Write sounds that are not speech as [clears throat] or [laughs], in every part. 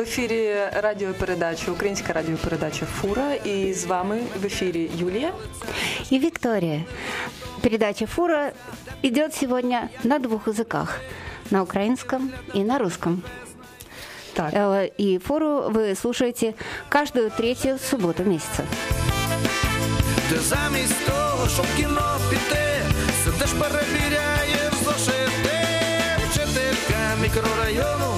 в ефірі радіопередача, українська радіопередача Фура. І з вами в ефірі Юлия и Виктория. Передача «Фура» идет сегодня на двух языках. На украинском и на русском. Так. Э, И «Фуру» вы слушаете каждую третью субботу месяца. Ти замість того, щоб в кіно піти, сидиш перевіряєш зошити вчителька мікрорайону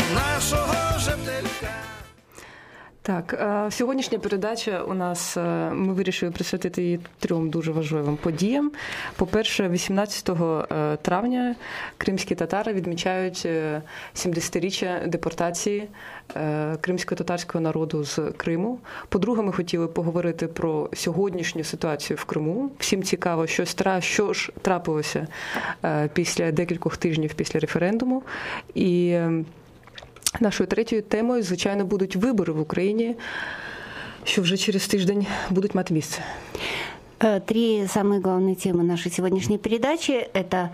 Так, е, сьогоднішня передача у нас е, ми вирішили присвятити її трьом дуже важливим подіям. По-перше, 18 е, травня кримські татари відмічають е, 70-річчя депортації кримсько-татарського народу з Криму. По-друге, ми хотіли поговорити про сьогоднішню ситуацію в Криму. Всім цікаво, що що ж трапилося після декількох тижнів після референдуму. І е, Нашою третьою темою, звичайно, будуть вибори в Україні, що вже через тиждень будуть мати місце. Э, Три самые главные темы нашей сегодняшней передачи – это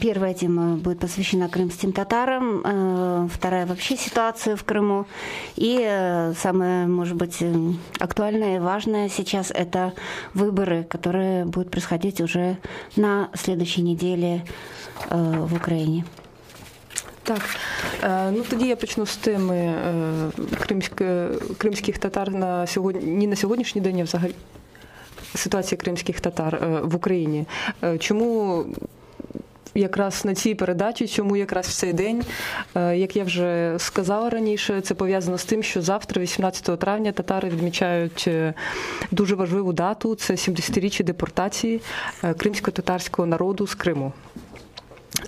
Первая тема будет посвящена крымским татарам, э, вторая вообще ситуация в Крыму. И э, самое, может быть, э, актуальное и важное сейчас – это выборы, которые будут происходить уже на следующей неделе э, в Украине. Так, е, ну тоді я почну з теми е, кримське, кримських татар на сьогодні, ні на сьогоднішній день, а взагалі ситуація кримських татар е, в Україні. Е, Чому якраз на цій передачі, чому якраз в цей день, Е, як я вже сказала раніше, це пов'язано з тим, що завтра, 18 травня, татари відмічають е, дуже важливу дату. Це 70-річчя депортації е, кримсько-татарського народу з Криму.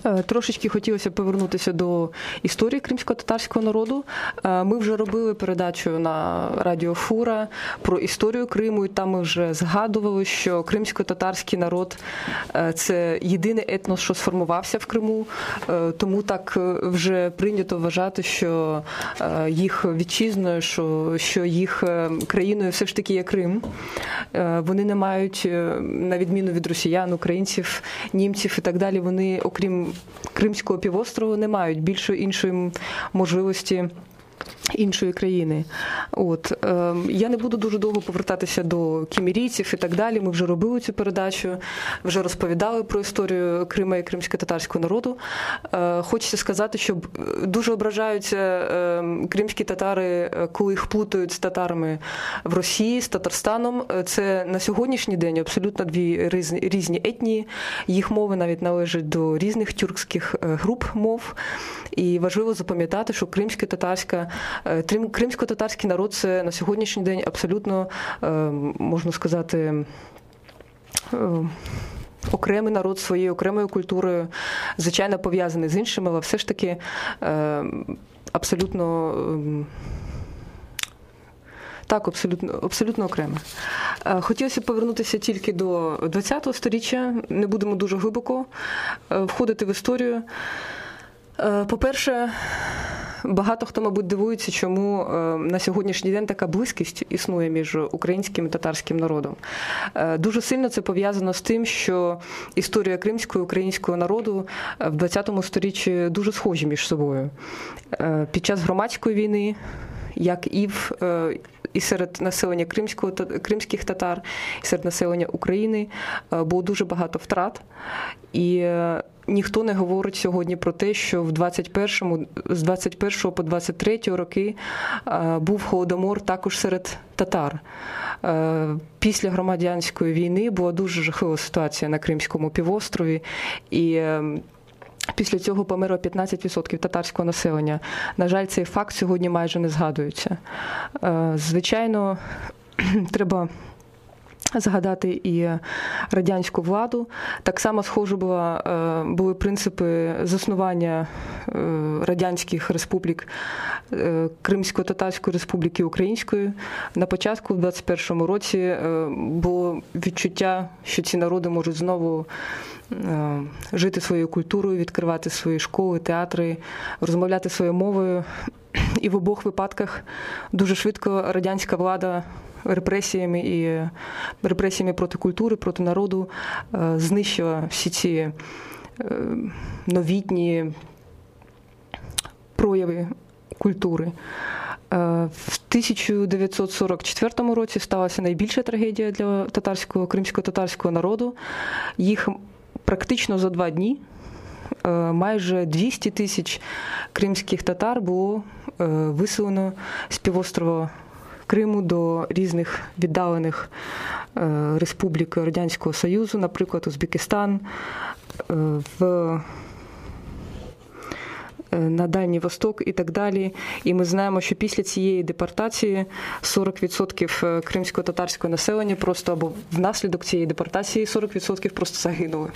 Е, Трошечки хотілося повернутися до історії кримсько-татарського народу. Е, Ми вже робили передачу на Радіо Фура про історію Криму, і там ми вже згадували, що кримсько-татарський народ е, це єдиний етнос, що сформувався в Криму. Тому так вже прийнято вважати, що їх вітчизною, що, їх країною все ж таки є Крим. Вони не мають, на відміну від росіян, українців, німців і так далі, вони, окрім Кримського півострову, не мають більшої іншої можливості. Іншої країни, от е, я не буду дуже довго повертатися до кімірійців і так далі. Ми вже робили цю передачу, вже розповідали про історію Крима і кримсько-татарського народу. Е, хочеться сказати, що дуже ображаються е, кримські татари, е, коли їх плутають з татарами в Росії, з Татарстаном. Е, Це на сьогоднішній день абсолютно дві різні, різні етнії. Їх мови навіть належать до різних тюркських е, груп мов. І важливо запам'ятати, що кримсько-татарська е, кримсько-татарський народ це на сьогоднішній день абсолютно е, можна сказати. е, Окремий народ своєю окремою культурою, звичайно, пов'язаний з іншими, але все ж таки е, абсолютно ем, так, абсолютно, абсолютно окреме. Е, Хотілося повернутися тільки до ХХ століття. Не будемо дуже глибоко е, входити в історію. Е, По-перше, багато хто, мабуть, дивується, чому е, на сьогоднішній день така близькість існує між українським і татарським народом. Е, Дуже сильно це пов'язано з тим, що історія кримського і українського народу е, в ХХ сторіччі дуже схожі між собою. Під час громадської війни, як і в і серед населення кримського кримських татар, і серед населення України було дуже багато втрат. І ніхто не говорить сьогодні про те, що в 21-му, з 21 по 23 роки е, був голодомор також серед татар. Е, Після громадянської війни була дуже жахлива ситуація на Кримському півострові. І е, Після цього померло 15% татарського населення. На жаль, цей факт сьогодні майже не згадується. Звичайно, [clears throat] треба згадати і радянську владу. Так само схоже була, е, були принципи заснування е, радянських республік е, Кримсько-Татарської республіки Української. На початку, в 21-му році, було відчуття, що ці народи можуть знову жити своєю культурою, відкривати свої школи, театри, розмовляти своєю мовою. І в обох випадках дуже швидко радянська влада репресіями і е, репресіями проти культури, проти народу е, знищила всі ці е, новітні прояви культури. В 1944 році сталася найбільша трагедія для татарського кримсько-татарського народу. Їх практично за два дні майже 200 тисяч кримських татар було виселено з півострова Криму до різних віддалених республік Радянського Союзу, наприклад, Узбекистан, в на Дальній Восток і так далі. І ми знаємо, що після цієї депортації 40% кримсько-татарського населення просто або внаслідок цієї депортації 40% просто загинули.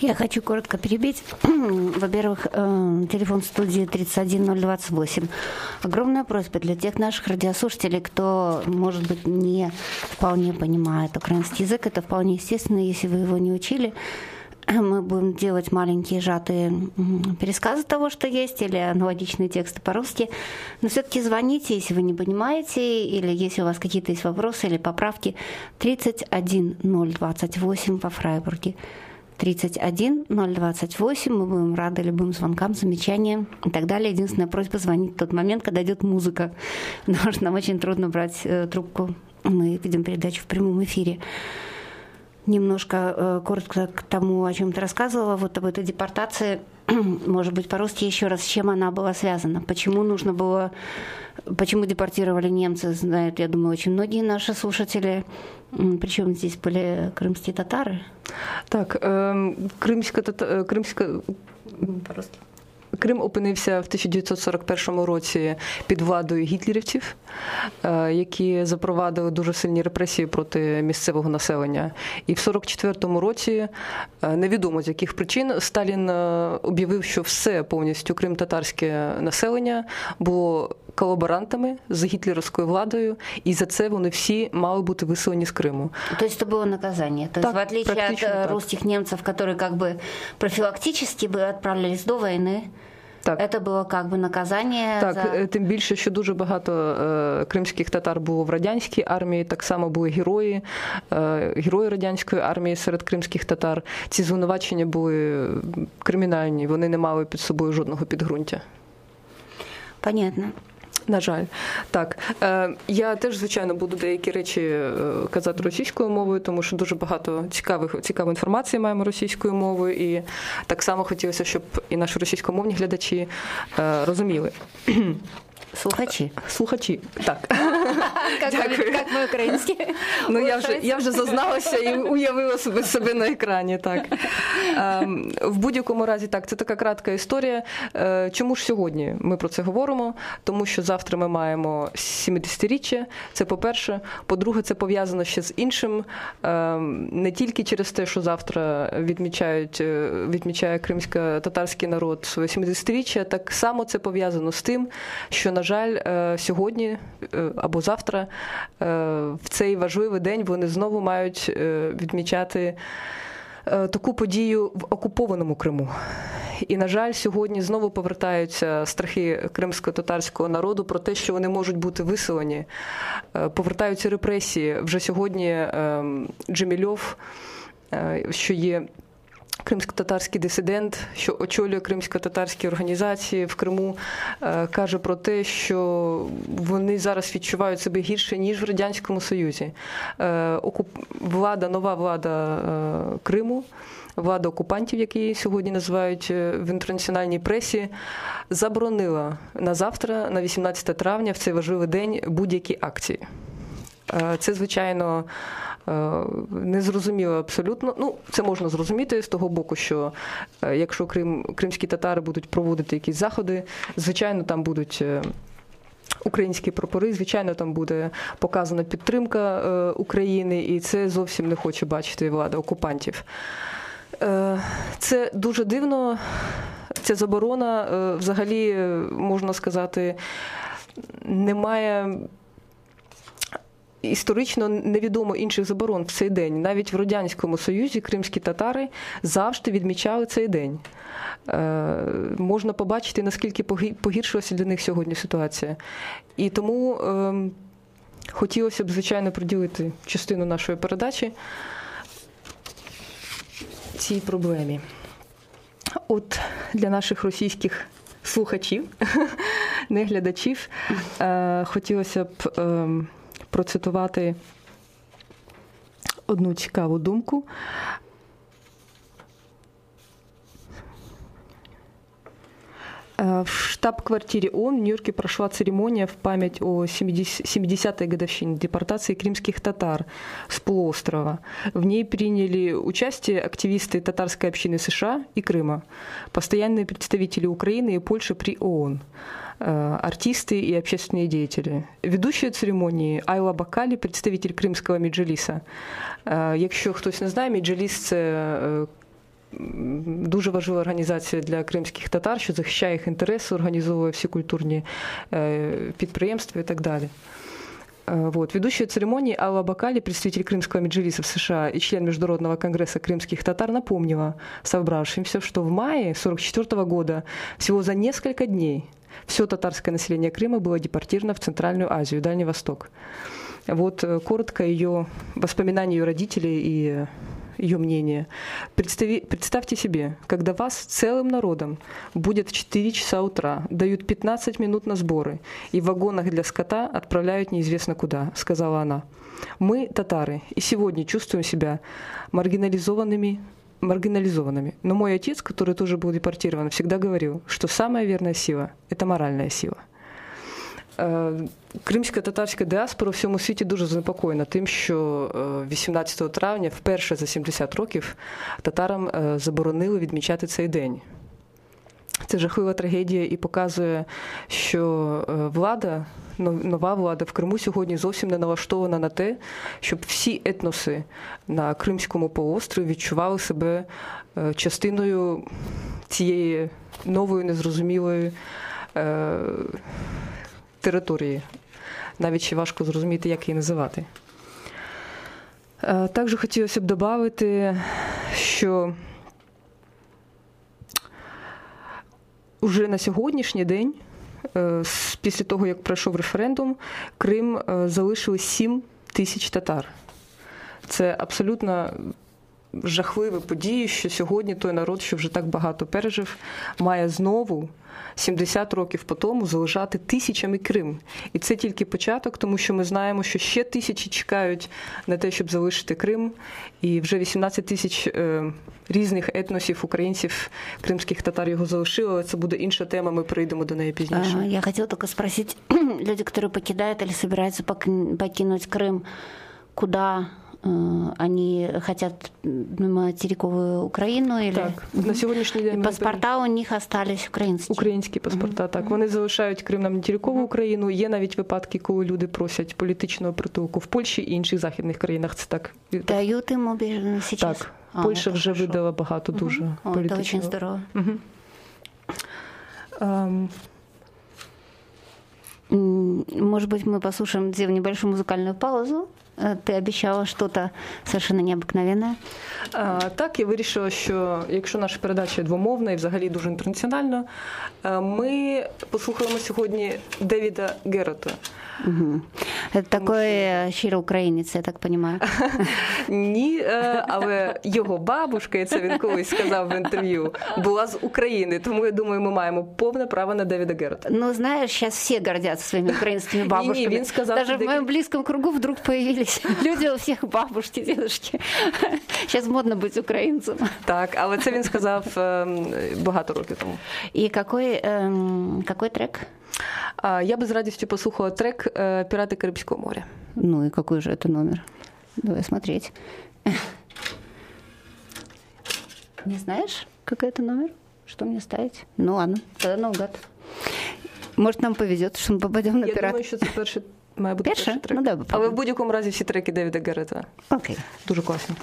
Я хочу коротко перебить. [clears throat] Во-первых, телефон студии 31028. Огромная просьба для тех наших радиослушателей, кто, может быть, не вполне понимает украинский язык. Это вполне естественно, если вы его не учили. [clears throat] Мы будем делать маленькие сжатые пересказы того, что есть, или аналогичные тексты по-русски. Но все-таки звоните, если вы не понимаете, или если у вас какие-то есть вопросы или поправки. 31028 по Фрайбурге. 31 028. Мы будем рады любым звонкам, замечаниям и так далее. Единственная просьба звонить в тот момент, когда идет музыка, [laughs] потому что нам очень трудно брать э, трубку. Мы ведем передачу в прямом эфире. Немножко э, коротко к тому, о чем ты рассказывала, вот об этой депортации, [clears throat] может быть, по-русски еще раз, с чем она была связана, почему нужно было, почему депортировали немцы, знают, я думаю, очень многие наши слушатели, причем здесь были крымские татары. Так, э, крымская, крымская, по-русски. Крим опинився в 1941 році під владою гітлерівців, які запровадили дуже сильні репресії проти місцевого населення. І в 1944 році, невідомо з яких причин, Сталін об'явив, що все повністю крим-татарське населення було колаборантами з гітлерівською владою, і за це вони всі мали бути виселені з Криму. То есть это было наказание. То есть Так, в отличие от практично э, так. русских немцев, которые как бы профилактически бы отправлялись до войны, Так. это было как бы наказание Так, за... е, тим більше, що дуже багато е, кримських татар було в радянській армії, так само були герої, е, герої радянської армії серед кримських татар. Ці звинувачення були кримінальні, вони не мали під собою жодного підґрунтя. Понятно. На жаль, так е, я теж звичайно буду деякі речі е, казати російською мовою, тому що дуже багато цікавих цікавої інформації маємо російською мовою, і так само хотілося, щоб і наші російськомовні глядачі е, розуміли. Слухачи. Слухачі, так. [laughs] Дякую. как мы. [laughs] Ну я вже я вже зазналася і уявила себе себе на екрані. Так ем, в будь-якому разі, так це така кратка історія. Е, Чому ж сьогодні ми про це говоримо? Тому що завтра ми маємо 70-річчя. Це по-перше. По-друге, це пов'язано ще з іншим. Ем, Не тільки через те, що завтра відмічають е, відмічає кримсько-татарський народ своє 70-річчя, так само це пов'язано з тим, що на жаль, е, сьогодні е, або завтра е, в цей важливий день вони знову мають відмічати таку подію в окупованому Криму. І, на жаль, сьогодні знову повертаються страхи кримсько-татарського народу про те, що вони можуть бути виселені. Повертаються репресії. Вже сьогодні е, Джемільов, що є Кримсько-татарський дисидент, що очолює кримсько-татарські організації в Криму, е, каже про те, що вони зараз відчувають себе гірше ніж в радянському Союзі. Е, Влада, нова влада е, Криму. Влада окупантів, які сьогодні називають в інтернаціональній пресі, заборонила на завтра, на 18 травня, в цей важливий день, будь-які акції. Е, Це, звичайно, е, незрозуміло абсолютно. Ну, це можна зрозуміти з того боку, що е, якщо Крим, кримські татари будуть проводити якісь заходи, звичайно, там будуть. Українські прапори, звичайно, там буде показана підтримка е, України, і це зовсім не хоче бачити влада окупантів. Е, Це дуже дивно. Ця заборона, е, взагалі, можна сказати, немає історично невідомо інших заборон в цей день. Навіть в Радянському Союзі кримські татари завжди відмічали цей день. Е, можна побачити, наскільки погіршилася для них сьогодні ситуація. І тому е, хотілося б, звичайно, приділити частину нашої передачі цій проблемі. От для наших російських слухачів [laughs] не глядачів. Е, Хотілося б е, процитувати одну цікаву думку. В штаб-квартире ООН в Нью-Йорке прошла церемония в память о 70 70-й годовщине депортации крымских татар с полуострова. В ней приняли участие активисты татарской общины США и Крыма, постоянные представители Украины и Польши при ООН, артисты и общественные деятели. Ведущая церемонії Айла Бакалі, представитель Кримського Меджеліса. Е, Якщо хтось не знає, Меджеліс це е, дуже важлива організація для кримських татар, що захищає їх інтереси, організовує всі культурні е, підприємства і так далі. Э, Вот. Ведущая церемонии Алла Бакали, представитель Крымского меджлиса в США и член Международного конгресса крымских татар, напомнила собравшимся, что в мае 1944 года, всего за несколько дней, все татарское население Крыма было депортировано в Центральную Азию, Дальний Восток. Вот э, коротко ее воспоминания ее родителей и ее мнение. Представи, представьте себе, когда вас целым народом будет в 4 часа утра, дают 15 минут на сборы и в вагонах для скота отправляют неизвестно куда, сказала она. Мы, татары, и сегодня чувствуем себя маргинализованными, маргинализованными. Но мой отец, который тоже был депортирован, всегда говорил, что самая верная сила – это моральная сила. Е, Кримська татарська діаспора у всьому світі дуже занепокоєна тим, що е, 18 травня, вперше за 70 років, татарам е, заборонили відмічати цей день. Це жахлива трагедія і показує, що е, влада, нова влада в Криму сьогодні зовсім не налаштована на те, щоб всі етноси на Кримському полуострові відчували себе е, частиною цієї нової незрозумілої е, території. Навіть ще важко зрозуміти, як її називати. Також хотілося б додати, що уже на сьогоднішній день, е, після того, як пройшов референдум, Крим е, залишили 7 тисяч татар. Це абсолютно жахливі події, що сьогодні той народ, що вже так багато пережив, має знову 70 років по тому залишати тисячами Крим. І це тільки початок, тому що ми знаємо, що ще тисячі чекають на те, щоб залишити Крим. І вже 18 тисяч е, різних етносів, українців, кримських татар його залишили, але це буде інша тема, ми прийдемо до неї пізніше. А, Я хотела только спросить, [clears throat] люди, которые покидают или собираются пок- покинуть Крым, куда э, они хотят на материковую Украину или Так, на сьогоднішній день И ми паспорта у них остались українські. Українські паспорта, так. Вони залишають Крим на материкову Україну. Є навіть випадки, коли люди просять політичного притулку в Польщі і інших західних країнах. Це так. Дают им убежище сейчас? Так. А, Польща это вже хорошо. видала багато дуже О, это політичного. очень здорово. Мгм. Ем, М, Может быть, мы послушаем где небольшую музыкальную паузу. Э, Ты обещала что-то совершенно необыкновенное. А, Так, я вирішила, що якщо наша передача двомовна і взагалі дуже інтернаціональна, е, ми послухаємо сьогодні Девіда Геррета. Мгм. Это такой э, щиро українець, я так понимаю. [laughs] Ні, е, але його бабушка, і це він колись сказав в інтерв'ю, була з України. Тому я думаю, ми маємо повне право на Девіда Геррета. Ну, знаешь, сейчас все гордятся своими украинскими бабушками. він сказав, Даже в що моем близком кругу вдруг появились [laughs] люди у всех бабушки, дедушки. [laughs] Сейчас модно быть украинцем. Так, але це він сказав е, багато років тому. И какой, эм, какой трек? А я би з радістю послухала трек е, Пірати Карибського моря. Ну и какой же это номер? Давай смотреть. Не знаешь, какой это номер? Что мне ставить? Ну ладно, тогда наугад. Может, нам повезет, что мы попадем на Я пират. думаю, що це перший має бути Перше? перший трек. Ну, давай Але в попробуємо. будь-якому разі всі треки Девіда Геррета Окей, дуже класні.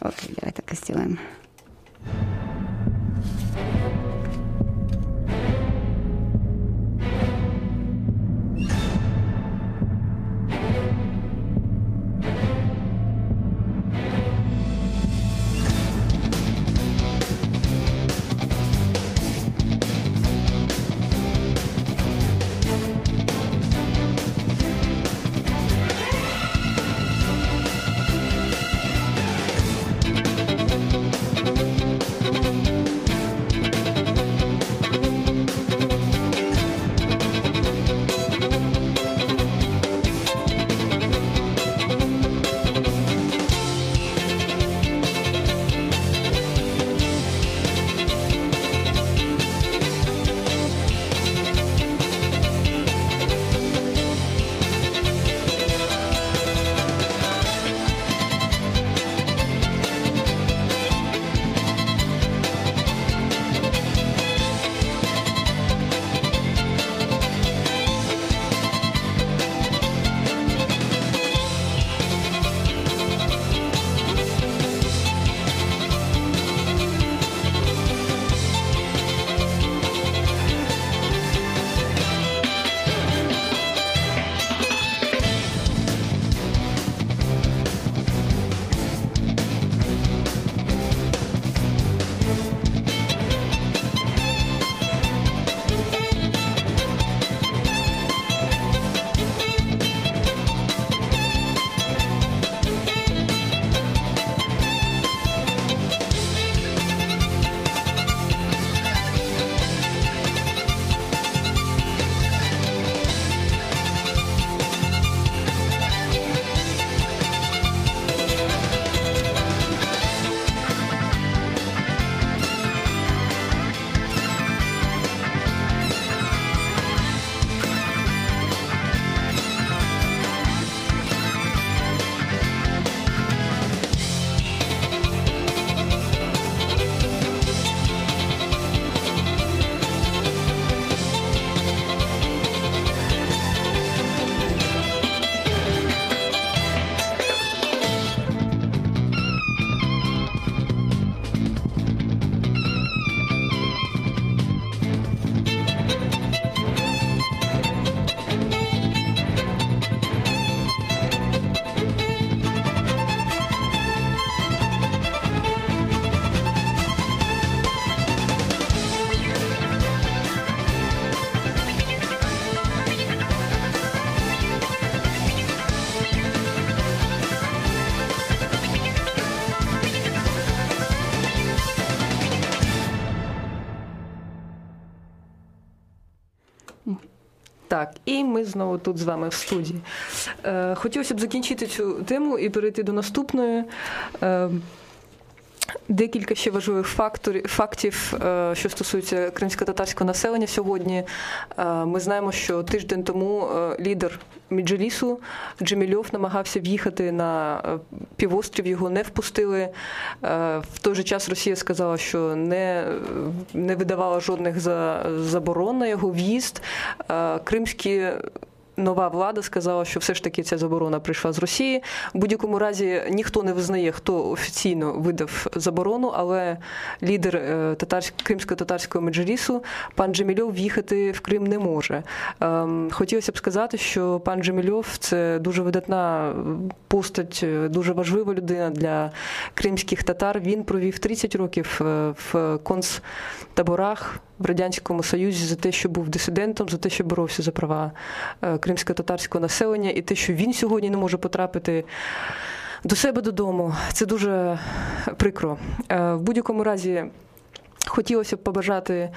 окей, давай так и сделаем. Знову тут з вами в студії. Е, Хотілося б закінчити цю тему і перейти до наступної. Декілька ще важливих факторів, фактів, е, що стосуються кримсько-татарського населення сьогодні. Е, Ми знаємо, що тиждень тому е, лідер Міджелісу Джемільов намагався в'їхати на півострів, його не впустили. В той же час Росія сказала, що не, не видавала жодних за- заборон на його в'їзд. Кримські Нова влада сказала, що все ж таки ця заборона прийшла з Росії. В будь-якому разі ніхто не визнає, хто офіційно видав заборону, але лідер е, кримсько-татарського меджлісу пан Джемільов в'їхати в Крим не може. Ем, Хотілося б сказати, що пан Джемільов це дуже видатна постать, е, дуже важлива людина для кримських татар. Він провів 30 років е, в концтаборах в радянському союзі за те, що був дисидентом, за те, що боровся за права е, кримсько-татарського населення, і те, що він сьогодні не може потрапити. До себе додому це дуже прикро. Е, В будь-якому разі хотілося б побажати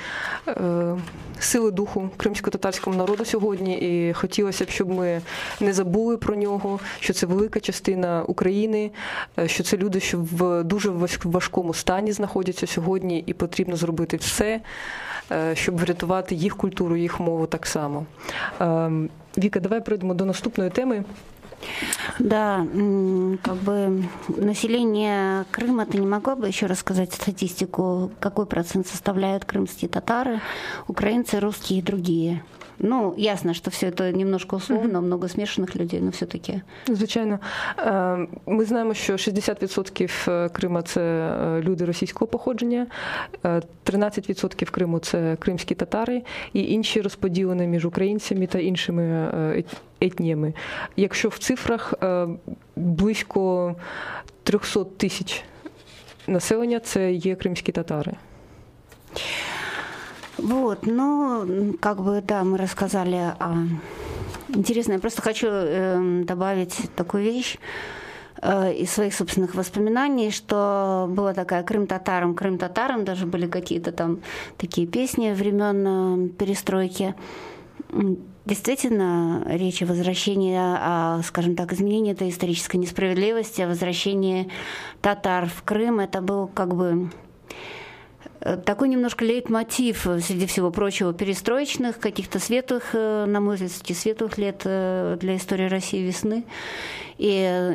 е, сили духу кримсько-татарському народу сьогодні, і хотілося б, щоб ми не забули про нього, що це велика частина України, е, що це люди, що в дуже важ- важкому стані знаходяться сьогодні, і потрібно зробити все, е, щоб врятувати їх культуру, їх мову так само. Е, Віка, давай перейдемо до наступної теми. Да, м, как бы население Крыма, ты не могла бы еще рассказать статистику, какой процент составляют крымские татары, украинцы, русские и другие? Ну, ясно, что все это немножко условно, много смешанных людей, но все-таки. Звичайно, Е, ми знаємо, що 60% Крима це е, люди російського походження, е, 13% Криму це кримські татари, і інші розподілені між українцями та іншими е, ет- етніями. Якщо в цифрах е, близько 300 тисяч населення, це є кримські татари. Вот, ну, м, как бы, да, мы рассказали о... Интересно, я просто хочу эм, добавить такую вещь э, из своих собственных воспоминаний, что была такая Крым татарам, Крым татарам, даже были какие-то там такие песни времен э, перестройки. Действительно, речь о возвращении, о, скажем так, изменении этой исторической несправедливости, о возвращении татар в Крым, это был как бы Э, такой немножко лейтмотив э, среди всего прочего перестроечных, каких-то светлых, э, на мой взгляд, светлых лет для истории России весны. И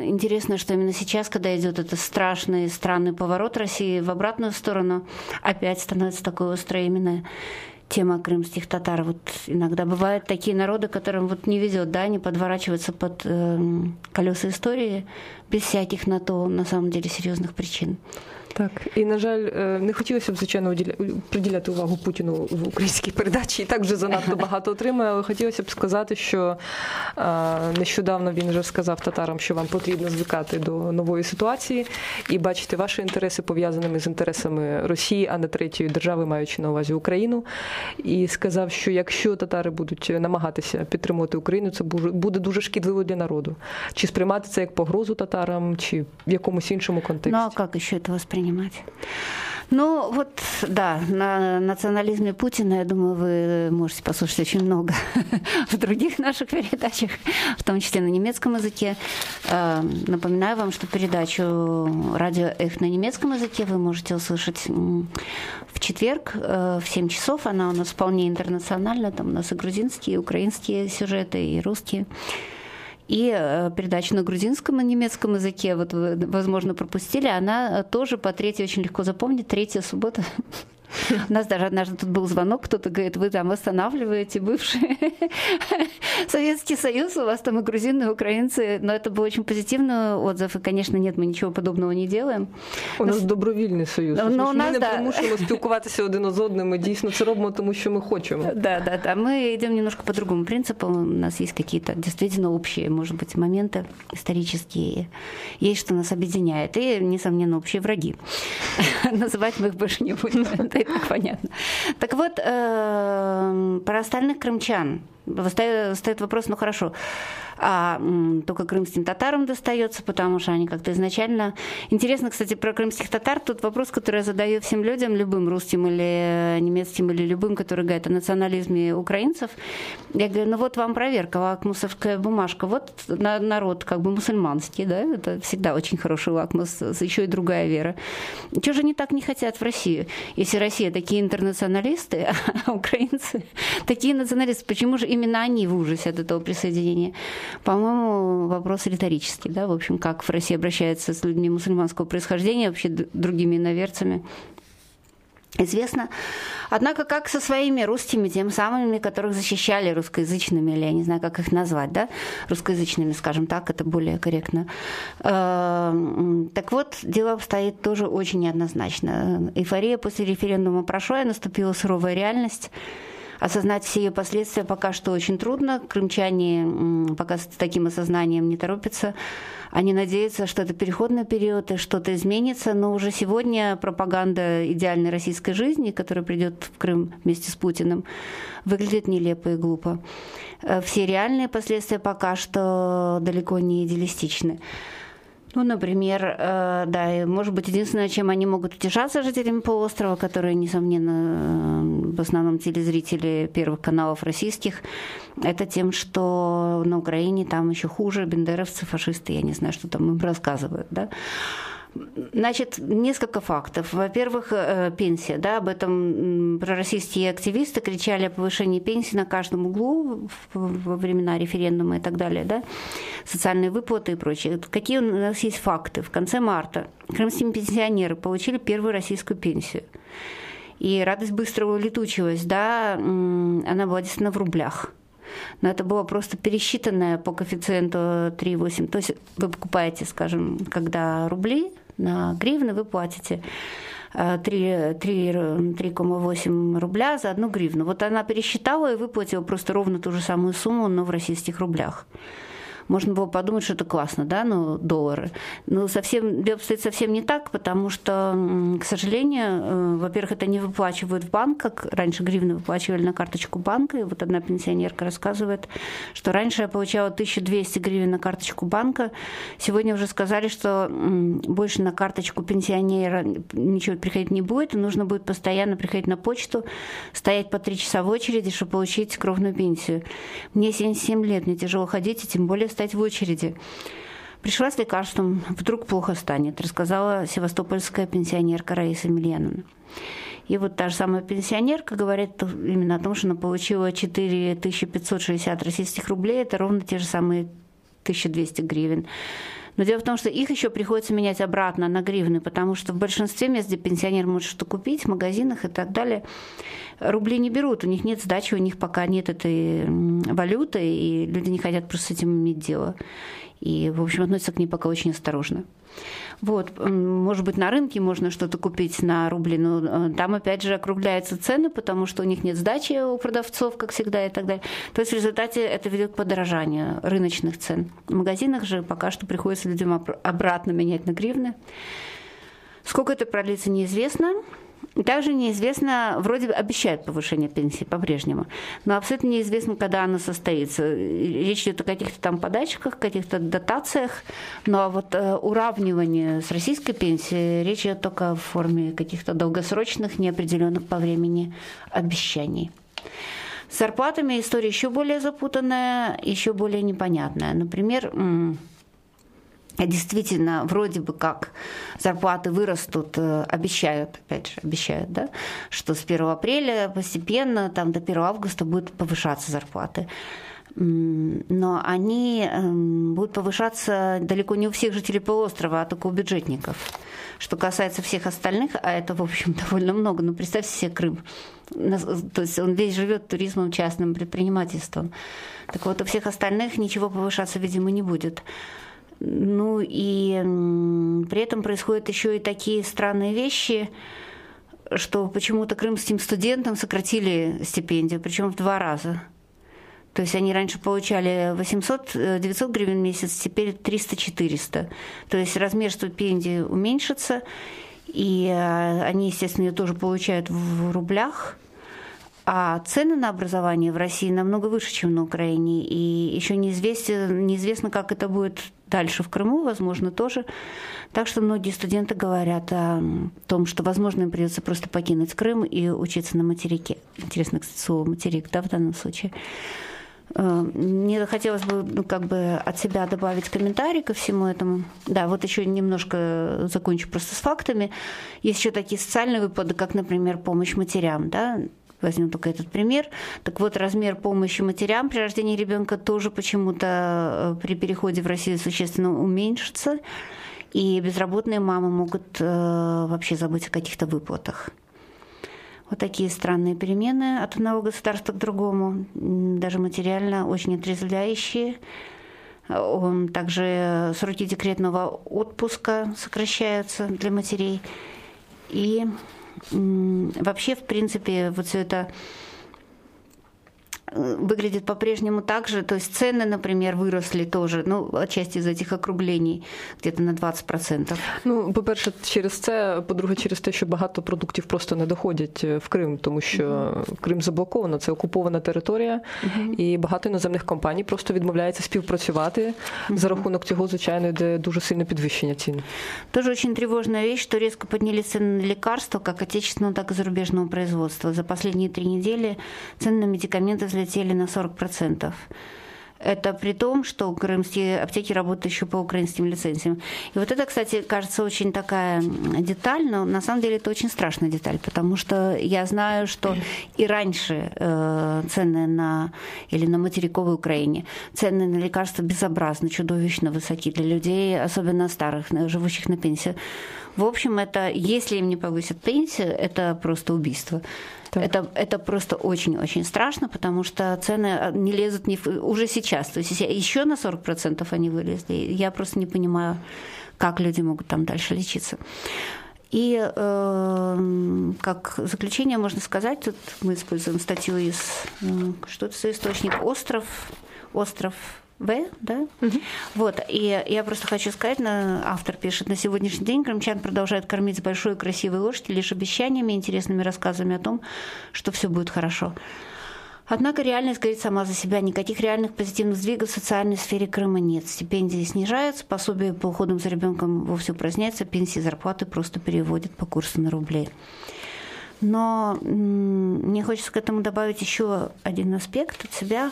интересно, что именно сейчас, когда идет этот страшный, странный поворот России в обратную сторону, опять становится такой острой именно тема крымских татар. Вот иногда бывают такие народы, которым вот не везет, да, они подворачиваются под эм, колеса истории без всяких на то, на самом деле, серьезных причин. Так, і на жаль, е, не хотілося б звичайно приділяти увагу Путіну в українській передачі. І так вже занадто багато отримує, але хотілося б сказати, що е, нещодавно він вже сказав татарам, що вам потрібно звикати до нової ситуації і бачити ваші інтереси пов'язаними з інтересами Росії, а не третьої держави, маючи на увазі Україну. І сказав, що якщо татари будуть намагатися підтримувати Україну, це буде- дуже шкідливо для народу. Чи сприймати це як погрозу татарам, чи в якомусь іншому контексті? Ну а как еще это воспринимать? Ну вот, да, на национализме Путина, я думаю, вы можете послушать очень много [laughs] в других наших передачах, в том числе на немецком языке. Э, Напоминаю вам, что передачу «Радио Эх» на немецком языке вы можете услышать в четверг э, в 7 часов. Она у нас вполне интернациональная, там у нас и грузинские, и украинские сюжеты, и русские. И э, передачу на грузинском и немецком языке, вот вы, возможно, пропустили, она э, тоже по третьей очень легко запомнить, третья суббота. [laughs] У нас даже однажды тут был звонок, кто-то говорит, вы там восстанавливаете бывший [laughs] Советский Союз, у вас там и грузины, и украинцы, но это был очень позитивный отзыв, и, конечно, нет, мы ничего подобного не делаем. У нас добровільний союз. Ну, Ми у ж нас, ми не [laughs] да. примушуємо спілкуватися один з одним. Ми дійсно це робимо, тому що ми хочемо. Да, да, да. Мы идем немножко по другому принципу. У нас есть какие-то действительно общие, может быть, моменты исторические. Есть, что нас объединяет. И, несомненно, общие враги. Называть мы их больше не будем. Это и так [laughs] понятно. Так вот, э, про остальных крымчан. Встает вопрос, ну хорошо, а только крымским татарам достается, потому что они как-то изначально... Интересно, кстати, про крымских татар, тут вопрос, который я задаю всем людям, любым русским или немецким, или любым, который говорит о национализме украинцев. Я говорю, ну вот вам проверка, лакмусовская бумажка. Вот народ как бы мусульманский, да, это всегда очень хороший лакмус, еще и другая вера. Чего же они так не хотят в Россию? Если Россия такие интернационалисты, [laughs] а украинцы такие националисты, почему же именно они в ужасе от этого присоединения? По-моему, вопрос риторический, да, в общем, как в России обращаются с людьми мусульманского происхождения, вообще другими иноверцами известно. Однако, как со своими русскими, тем самыми, которых защищали русскоязычными, или я не знаю, как их назвать, да, русскоязычными, скажем так, это более корректно. Э, так вот, дело обстоит тоже очень неоднозначно. Эйфория после референдума прошла, и наступила суровая реальность. Осознать все ее последствия пока что очень трудно. Крымчане пока с таким осознанием не торопятся. Они надеются, что это переходный период и что-то изменится, но уже сегодня пропаганда идеальной российской жизни, которая придет в Крым вместе с Путиным, выглядит нелепо и глупо. Э, все реальные последствия пока что далеко не идеалистичны. Ну, например, э, да, может быть, единственное, чем они могут утешаться жителями полуострова, которые, несомненно, э, в основном телезрители первых каналов российских, это тем, что на Украине там еще хуже, бендеровцы, фашисты, я не знаю, что там им рассказывают, да. Значит, несколько фактов. Во-первых, э, пенсия. Да, об этом пророссийские активисты кричали о повышении пенсии на каждом углу во времена референдума и так далее. Да? Социальные выплаты и прочее. Какие у нас есть факты? В конце марта крымские пенсионеры получили первую российскую пенсию. И радость быстро улетучилась. Да? Она была действительно в рублях но это было просто пересчитанное по коэффициенту 3,8. То есть вы покупаете, скажем, когда рубли, на гривны вы платите 3,8 рубля за одну гривну. Вот она пересчитала и выплатила просто ровно ту же самую сумму, но в российских рублях можно было подумать, что это классно, да, ну, доллары. Но совсем, дело обстоит совсем не так, потому что, к сожалению, э, во-первых, это не выплачивают в банк, как раньше гривны выплачивали на карточку банка, и вот одна пенсионерка рассказывает, что раньше я получала 1200 гривен на карточку банка, сегодня уже сказали, что больше на карточку пенсионера ничего приходить не будет, и нужно будет постоянно приходить на почту, стоять по три часа в очереди, чтобы получить кровную пенсию. Мне 77 лет, мне тяжело ходить, и тем более стоять в очереди. Пришла с лекарством, вдруг плохо станет, рассказала севастопольская пенсионерка Раиса Емельяновна. И вот та же самая пенсионерка говорит именно о том, что она получила 4560 российских рублей, это ровно те же самые 1200 гривен. Но дело в том, что их еще приходится менять обратно на гривны, потому что в большинстве мест, где пенсионер может что купить, в магазинах и так далее, рубли не берут, у них нет сдачи, у них пока нет этой валюты, и люди не хотят просто с этим иметь дело. И, в общем, относятся к ней пока очень осторожно. Вот, может быть, на рынке можно что-то купить на рубли, но э, там, опять же, округляются цены, потому что у них нет сдачи у продавцов, как всегда, и так далее. То есть в результате это ведет к подорожанию рыночных цен. В магазинах же пока что приходится людям обратно менять на гривны. Сколько это продлится, неизвестно. Также неизвестно, вроде обещают повышение пенсии по-прежнему, но абсолютно неизвестно, когда оно состоится. Речь идет о каких-то там подачках, каких-то дотациях, но вот э, уравнивание с российской пенсией речь идет только в форме каких-то долгосрочных, неопределенных по времени обещаний. С зарплатами история еще более запутанная, еще более непонятная. Например, действительно вроде бы как зарплаты вырастут, э, обещают, опять же, обещают, да, что с 1 апреля постепенно, там до 1 августа будут повышаться зарплаты. Но они эм, будут повышаться далеко не у всех жителей полуострова, а только у бюджетников. Что касается всех остальных, а это, в общем, [laughs] довольно много, ну, представьте себе Крым. То есть он весь живет туризмом, частным предпринимательством. Так вот, у всех остальных ничего повышаться, видимо, не будет. Ну и при этом происходят еще и такие странные вещи, что почему-то крымским студентам сократили стипендию, причем в два раза. То есть они раньше получали 800-900 гривен в месяц, теперь 300-400. То есть размер стипендии уменьшится, и э, они, естественно, ее тоже получают в рублях. А цены на образование в России намного выше, чем на Украине. И еще неизвестно, неизвестно, как это будет дальше в Крыму, возможно, тоже. Так что многие студенты говорят о том, что, возможно, им придется просто покинуть Крым и учиться на материке. Интересно, кстати, слово материк, да, в данном случае. Э, мне хотелось бы ну, как бы от себя добавить комментарий ко всему этому. Да, вот еще немножко закончу просто с фактами. Есть еще такие социальные выпады, как, например, помощь матерям. Да? Возьмем только этот пример. Так вот, размер помощи матерям при рождении ребенка тоже почему-то э, при переходе в Россию существенно уменьшится, и безработные мамы могут э, вообще забыть о каких-то выплатах. Вот такие странные перемены от одного государства к другому, даже материально очень отрезвляющие. Также сроки декретного отпуска сокращаются для матерей. И вообще, в принципе, вот все это выглядит по-прежнему так же. То есть цены, например, выросли тоже, ну, отчасти из этих округлений, где-то на 20%. Ну, по-перше, через це, по-друге, через те, що багато продуктів просто не доходять е, в Крим, тому що uh-huh. Крим заблоковано, це окупована територія, uh-huh. і багато іноземних компаній просто відмовляється співпрацювати uh-huh. за рахунок цього, звичайно, йде дуже сильне підвищення цін. Тоже очень тревожная вещь, что резко поднялись цены на лекарства, как отечественного, так и зарубежного производства. За последние три недели цены на медикаменты взлетели на 40%. Это при том, что крымские аптеки работают еще по украинским лицензиям. И вот это, кстати, кажется очень такая деталь, но на самом деле это очень страшная деталь, потому что я знаю, что и раньше э, цены на или на материковой Украине цены на лекарства безобразно, чудовищно высоки для людей, особенно старых, живущих на пенсии. В общем, это, если им не повысят пенсию, это просто убийство. Это, это просто очень-очень страшно, потому что цены а, не лезут не в, уже сейчас. То есть еще на 40% они вылезли. Я просто не понимаю, как люди могут там дальше лечиться. И э, как заключение можно сказать, тут мы используем статью из, э, что это за источник, остров, остров в, да? Угу. Вот, и я просто хочу сказать, автор пишет, на сегодняшний день крымчан продолжают кормить с большой красивой лошади лишь обещаниями, интересными рассказами о том, что все будет хорошо. Однако реальность говорит сама за себя. Никаких реальных позитивных сдвигов в социальной сфере Крыма нет. Стипендии снижаются, пособие по уходам за ребенком вовсе упраздняется, пенсии и зарплаты просто переводят по курсу на рубли. Но мне хочется к этому добавить еще один аспект от себя,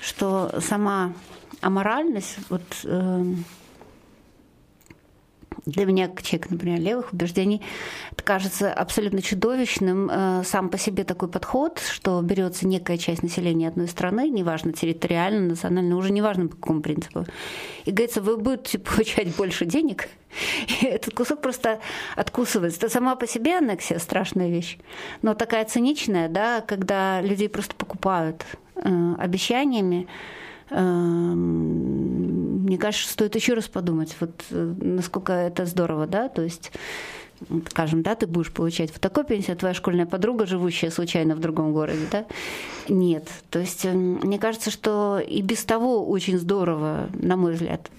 что сама аморальность, вот для меня, человек, например, левых убеждений, это кажется абсолютно чудовищным э, сам по себе такой подход, что берется некая часть населения одной страны, неважно территориально, национально, уже неважно по какому принципу, и говорится, вы будете [laughs] получать больше денег, и этот кусок просто откусывается. Это сама по себе аннексия страшная вещь, но такая циничная, да, когда людей просто покупают э, обещаниями, Эм, мне кажется, стоит еще раз подумать, вот э, насколько это здорово, да, то есть скажем, да, ты будешь получать вот такую пенсию, а твоя школьная подруга, живущая случайно в другом городе, да? Нет. То есть эм, мне кажется, что и без того очень здорово, на мой взгляд,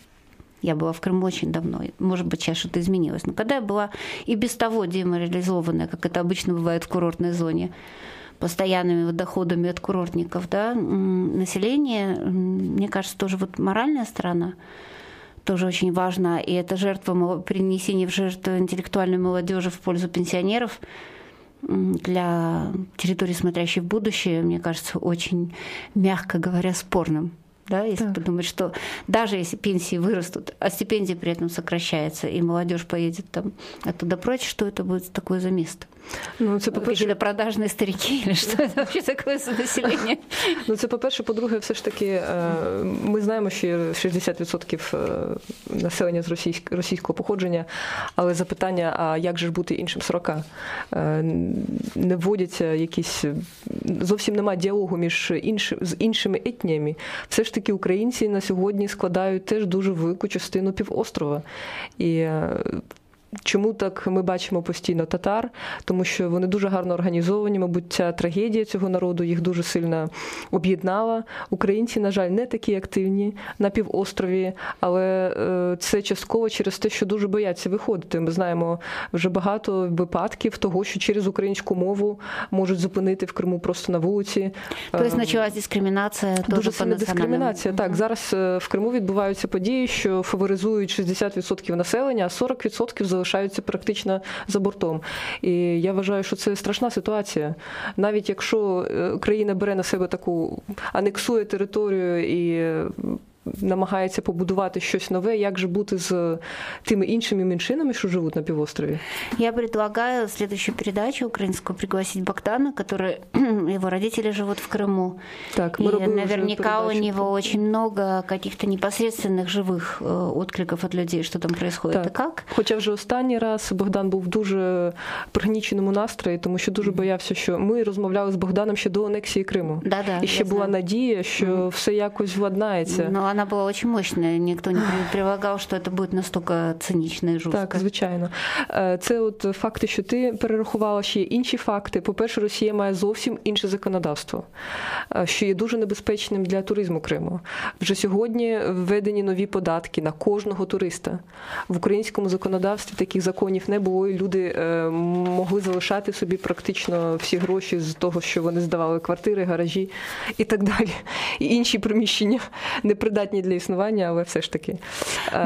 я была в Крыму очень давно, может быть, сейчас что-то изменилось, но когда я была и без того деморализованная, как это обычно бывает в курортной зоне, постоянными доходами от курортников, да, население, мне кажется, тоже вот моральная сторона тоже очень важна, и это жертва, принесение в жертву интеллектуальной молодежи в пользу пенсионеров для территории, смотрящей в будущее, мне кажется, очень, мягко говоря, спорным да, если так. подумать, что даже если пенсии вырастут, а стипендия при этом сокращается, и молодежь поедет там оттуда прочь, что это будет такое за место? Ну, це по перше продажні старики, чи що це взагалі таке за населення? [laughs] Ну це по-перше, по-друге, все ж таки, ми знаємо, що 60% населення з російського походження, але запитання, а як же ж бути іншим 40? Не вводяться якісь зовсім немає діалогу між іншим з іншими етніями. Все ж таки, українці на сьогодні складають теж дуже велику частину півострова. І Чому так ми бачимо постійно татар? Тому що вони дуже гарно організовані. Мабуть, ця трагедія цього народу їх дуже сильно об'єднала. Українці, на жаль, не такі активні на півострові, але е, це частково через те, що дуже бояться виходити. Ми знаємо вже багато випадків того, що через українську мову можуть зупинити в Криму просто на вулиці. Тобто почалась дискримінація дуже сильна дискримінація. Так зараз е, в Криму відбуваються події, що фаворизують 60% населення, а 40% залишаються практично за бортом. І я вважаю, що це страшна ситуація. Навіть якщо е, країна бере на себе таку анексує територію і намагається побудувати щось нове, як же бути з тими іншими меншинами, що живуть на півострові? Я предлагаю следующую передачу украинскую пригласить Богдана, который [clears throat] его родители живут в Крыму. Так, мы и наверняка у него очень много каких-то непосредственных живых э, откликов от людей, що там происходит так. і як. Хоча вже останній раз Богдан був в дуже пригніченому настрої, тому що дуже боявся, що ми розмовляли з Богданом ще до анексії Криму. Да, да, і ще була знаю. надія, що mm. все якось владнається. Ну, она была очень мощная. Никто не предполагав, що це буде настільки цинічно і жорстко. Так, звичайно. Це от факти, що ти перерахувала ще є інші факти. По-перше, Росія має зовсім інше законодавство, що є дуже небезпечним для туризму Криму. Вже сьогодні введені нові податки на кожного туриста. В українському законодавстві таких законів не було, і люди могли залишати собі практично всі гроші з того, що вони здавали квартири, гаражі і так далі. І інші приміщення непридатні для існування, але все ж таки.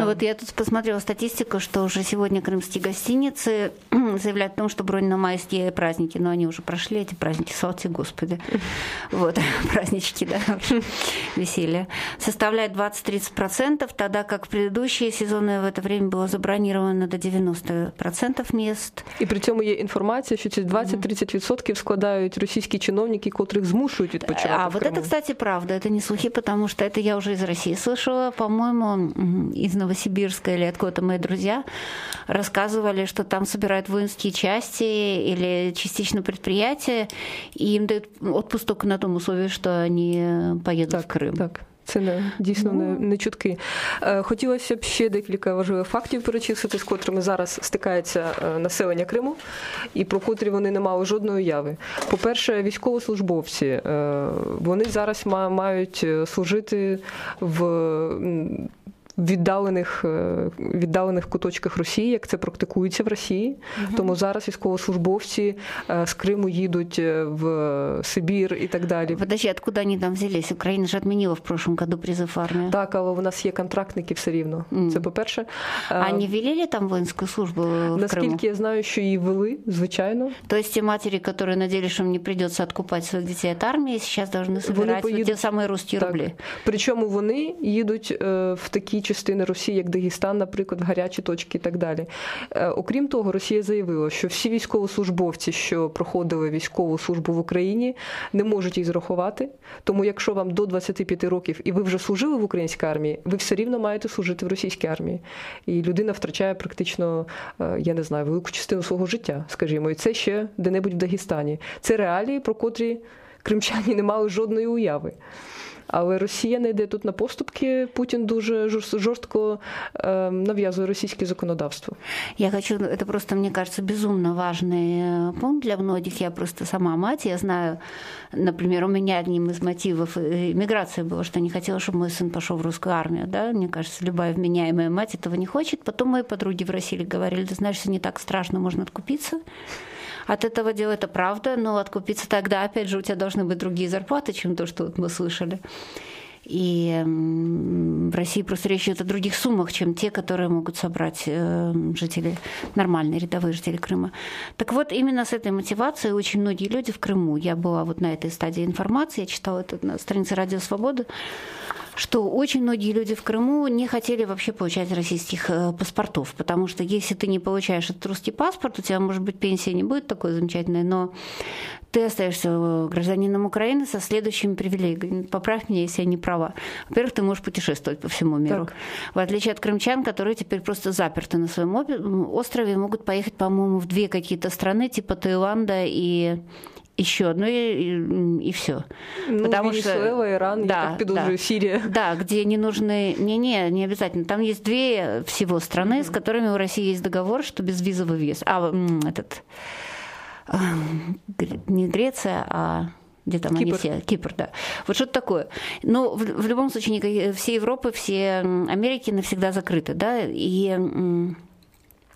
Ну вот я тут посмотрела статистику, что уже сегодня крымские гостиницы [clears throat] заявляют о том, что бронь на майские праздники, но они уже прошли, эти праздники, слава тебе, Господи. [laughs] Вот, [laughs] празднички, да, [laughs] веселье. Составляет 20-30%, тогда как в предыдущие сезоны в это время было забронировано до 90% мест. І при цьому є інформація, що ці 20-30% складають російські чиновники, котрих змушують відпочивати А в вот Криму. это, кстати, правда, это не слухи, потому что это я уже из России слышала, по-моему, из Новосибирска или откуда-то мои друзья рассказывали, что там собирают воинские части или частично предприятия, и им дают отпуск только на том условии, что они поедут так, в Крым. Так. Це не дійсно Ну. не, не чутки. Е, Хотілося б ще декілька важливих фактів перечислити, з котрими зараз стикається е, населення Криму, і про котрі вони не мали жодної уяви. По-перше, військовослужбовці е, вони зараз ма- мають служити в м, Віддалених е, віддалених куточках Росії, як це практикується в Росії, тому зараз військовослужбовці е, з Криму їдуть е, в Сибір і так далі. Подожди, откуда они там взялись? Украина же отменила в прошлом году призыв в армию. Так, але у нас є контрактники все рівно. Мгм. Це по-перше. А Е, Они ввели ли там воинскую службу в Крыму? Наскільки я знаю, що її вели, звичайно. То есть те матери, которые надеялись, что им не придется откупать своих детей от армии, сейчас должны собирать вот поедут- те самые русские Так. рубли. Причому вони їдуть е, в такі частини Росії, як Дагестан, наприклад, в гарячі точки і так далі. Е, Окрім того, Росія заявила, що всі військовослужбовці, що проходили військову службу в Україні, не можуть її зрахувати. Тому, якщо вам до 25 років і ви вже служили в українській армії, ви все рівно маєте служити в російській армії. І людина втрачає практично, е, я не знаю, велику частину свого життя, скажімо, і це ще де-небудь в Дагестані. Це реалії, про котрі кримчані не мали жодної уяви. Але Росія не йде тут на поступки. Путін дуже жорст- жорстко е, нав'язує російське законодавство. Я хочу, это просто, мне кажется, безумно важный э, пункт для многих. Я просто сама мать, я знаю, например, у меня одним из мотивов э, миграции было, что не хотела, чтобы мой сын пошел в русскую армию. Да? Мне кажется, любая вменяемая мать этого не хочет. Потом мои подруги в России говорили, ты знаешь, все не так страшно, можно откупиться. От этого дела это правда, но откупиться тогда, опять же, у тебя должны быть другие зарплаты, чем то, что вот мы слышали. И в России просто речь идет о других суммах, чем те, которые могут собрать э, жители, нормальные рядовые жители Крыма. Так вот, именно с этой мотивацией очень многие люди в Крыму, я была вот на этой стадии информации, я читала это на странице Радио Свобода, что очень многие люди в Крыму не хотели вообще получать российских э, паспортов, потому что если ты не получаешь этот русский паспорт, у тебя, может быть, пенсия не будет такой замечательной, но ты остаешься э, гражданином Украины со следующими привилегиями. Поправь меня, если я не права. Во-первых, ты можешь путешествовать по всему миру. Так. В отличие от крымчан, которые теперь просто заперты на своем острове, могут поехать, по-моему, в две какие-то страны, типа Таиланда и еще одно и, и, и все. Ну, Потому Венесуэла, что, Иран, да, я так да, Сирия. Да, где не нужны... Не-не, не обязательно. Там есть две всего страны, mm-hmm. с которыми у России есть договор, что безвизовый въезд. А, этот... Не Греция, а где там Кипр. они все, Кипр, да. Вот что-то такое. Но в, в любом случае все Европы, все Америки навсегда закрыты, да, и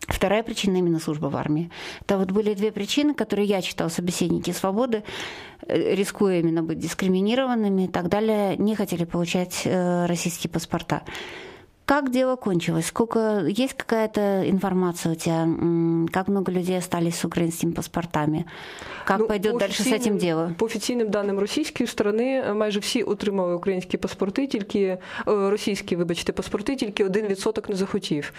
Вторая причина именно служба в армии. Это вот были две причины, которые я читала собеседники свободы, э, рискуя именно быть дискриминированными и так далее, не хотели получать э, российские паспорта. Как дело кончилось? Сколько есть какая-то информация у тебя? Как много людей остались с украинскими паспортами? Как ну, пойдет далі з цим діло? По офіційним даним російської сторони, майже всі отримали українські паспорти, тільки російські, вибачте, паспорти, тільки 1% не захотів.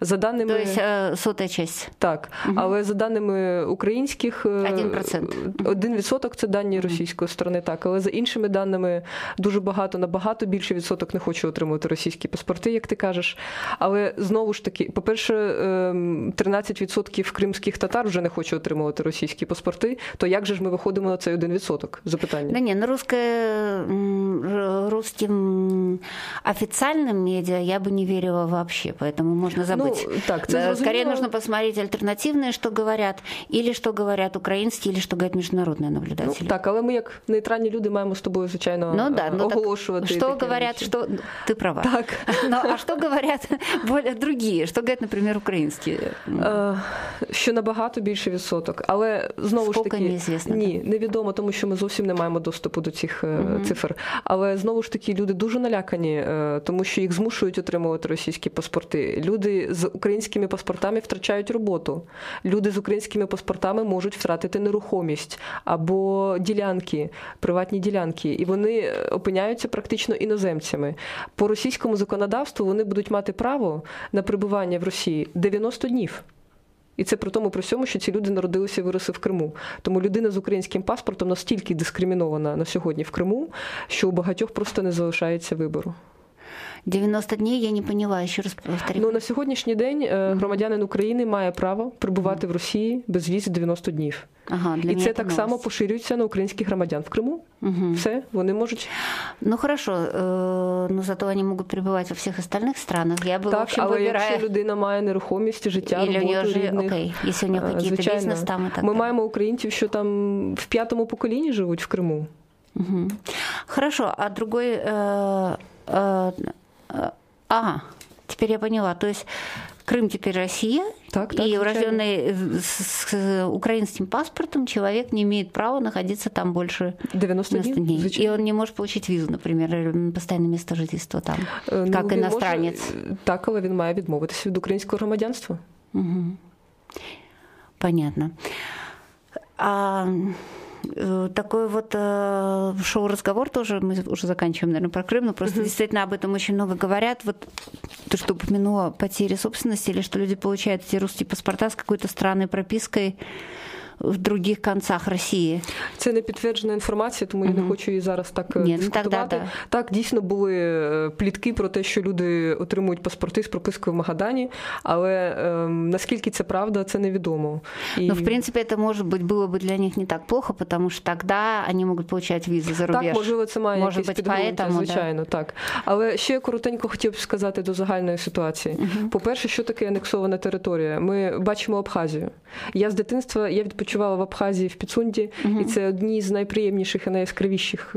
За даними тобто сота часть. Так, угу. але за даними українських 1%. 1% – це дані російської сторони, так. Але за іншими даними дуже багато, набагато більше відсоток не хоче отримувати російські паспорти, як ти кажеш. Але знову ж таки, по-перше, 13% ем, кримських татар вже не хоче отримувати російські паспорти то як же ж ми виходимо на цей 1%? Запитання. Да не, на русское, русским официальным медиа я бы не верила вообще, поэтому можно ну, забыть. Ну, так, це Скорее нужно посмотреть альтернативные, что говорят, или что говорят украинские, или что говорят международные наблюдатели. Ну, так, але ми як нейтральні люди маємо з тобою, звичайно, ну, да, ну, оголошувати. Так, что говорят, речі. что... Ты права. Так. Но, а что говорят [laughs] более другие? Что говорят, например, українські? Що набагато більше відсоток. Але знову ж таки. Ні, невідомо, тому що ми зовсім не маємо доступу до цих uh цифр. Але знову ж таки люди дуже налякані, е, тому що їх змушують отримувати російські паспорти. Люди з українськими паспортами втрачають роботу. Люди з українськими паспортами можуть втратити нерухомість або ділянки, приватні ділянки, і вони опиняються практично іноземцями. По російському законодавству вони будуть мати право на перебування в Росії 90 днів. І це при тому при всьому, що ці люди народилися і виросли в Криму. Тому людина з українським паспортом настільки дискримінована на сьогодні в Криму, що у багатьох просто не залишається вибору. 90 днів я не поняла, ще раз повторю. Ну на сьогоднішній день е, громадянин України має право прибувати в Росії без віз 90 днів. Ага, для І це так само поширюється на українських громадян в Криму. Угу. Все, вони можуть. Ну хорошо, э, но зато вони можуть перебувати у всіх остальних странах. Я би, так, в общем, але вибираю... якщо людина має нерухомість, життя, Или роботу, вже, рідних, окей, якщо у нього якісь бізнес там і так. Ми маємо українців, що там в п'ятому поколінні живуть в Криму. Угу. Хорошо, а другой... Э, э, Ага, теперь я поняла. То есть Крым теперь Россия, так, так, и урожденный с украинским паспортом человек не имеет права находиться там больше 90 дней. дней. И он не может получить визу, например, постоянное место жительства там, ну, как иностранец. Може, так, але він має відмовитися від українського громадянства. Угу. Понятно. А Э, такой вот э, шоу-разговор тоже, мы уже заканчиваем, наверное, про Крым, но просто uh-huh. действительно об этом очень много говорят. Вот то, что упомянула потери собственности, или что люди получают эти русские паспорта с какой-то странной пропиской, в других концах Росії. Це не підтверджена інформація, тому я не хочу її зараз так Ні, дискутувати. Ну, так, да, так, дійсно були е, плітки про те, що люди отримують паспорти з пропискою в Магадані, але ем, наскільки це правда, це невідомо. І... Ну, в принципі, це може бути було б для них не так плохо, тому що тоді вони можуть отримати візи за рубеж. Так, можливо, це має може якесь підґрунтя, звичайно, да. так. Але ще коротенько хотів б сказати до загальної ситуації. uh По-перше, що таке анексована територія? Ми бачимо Абхазію. Я з дитинства я відпочивала відпочивала в Абхазії в Піцунді, угу. і це одні з найприємніших і найяскравіших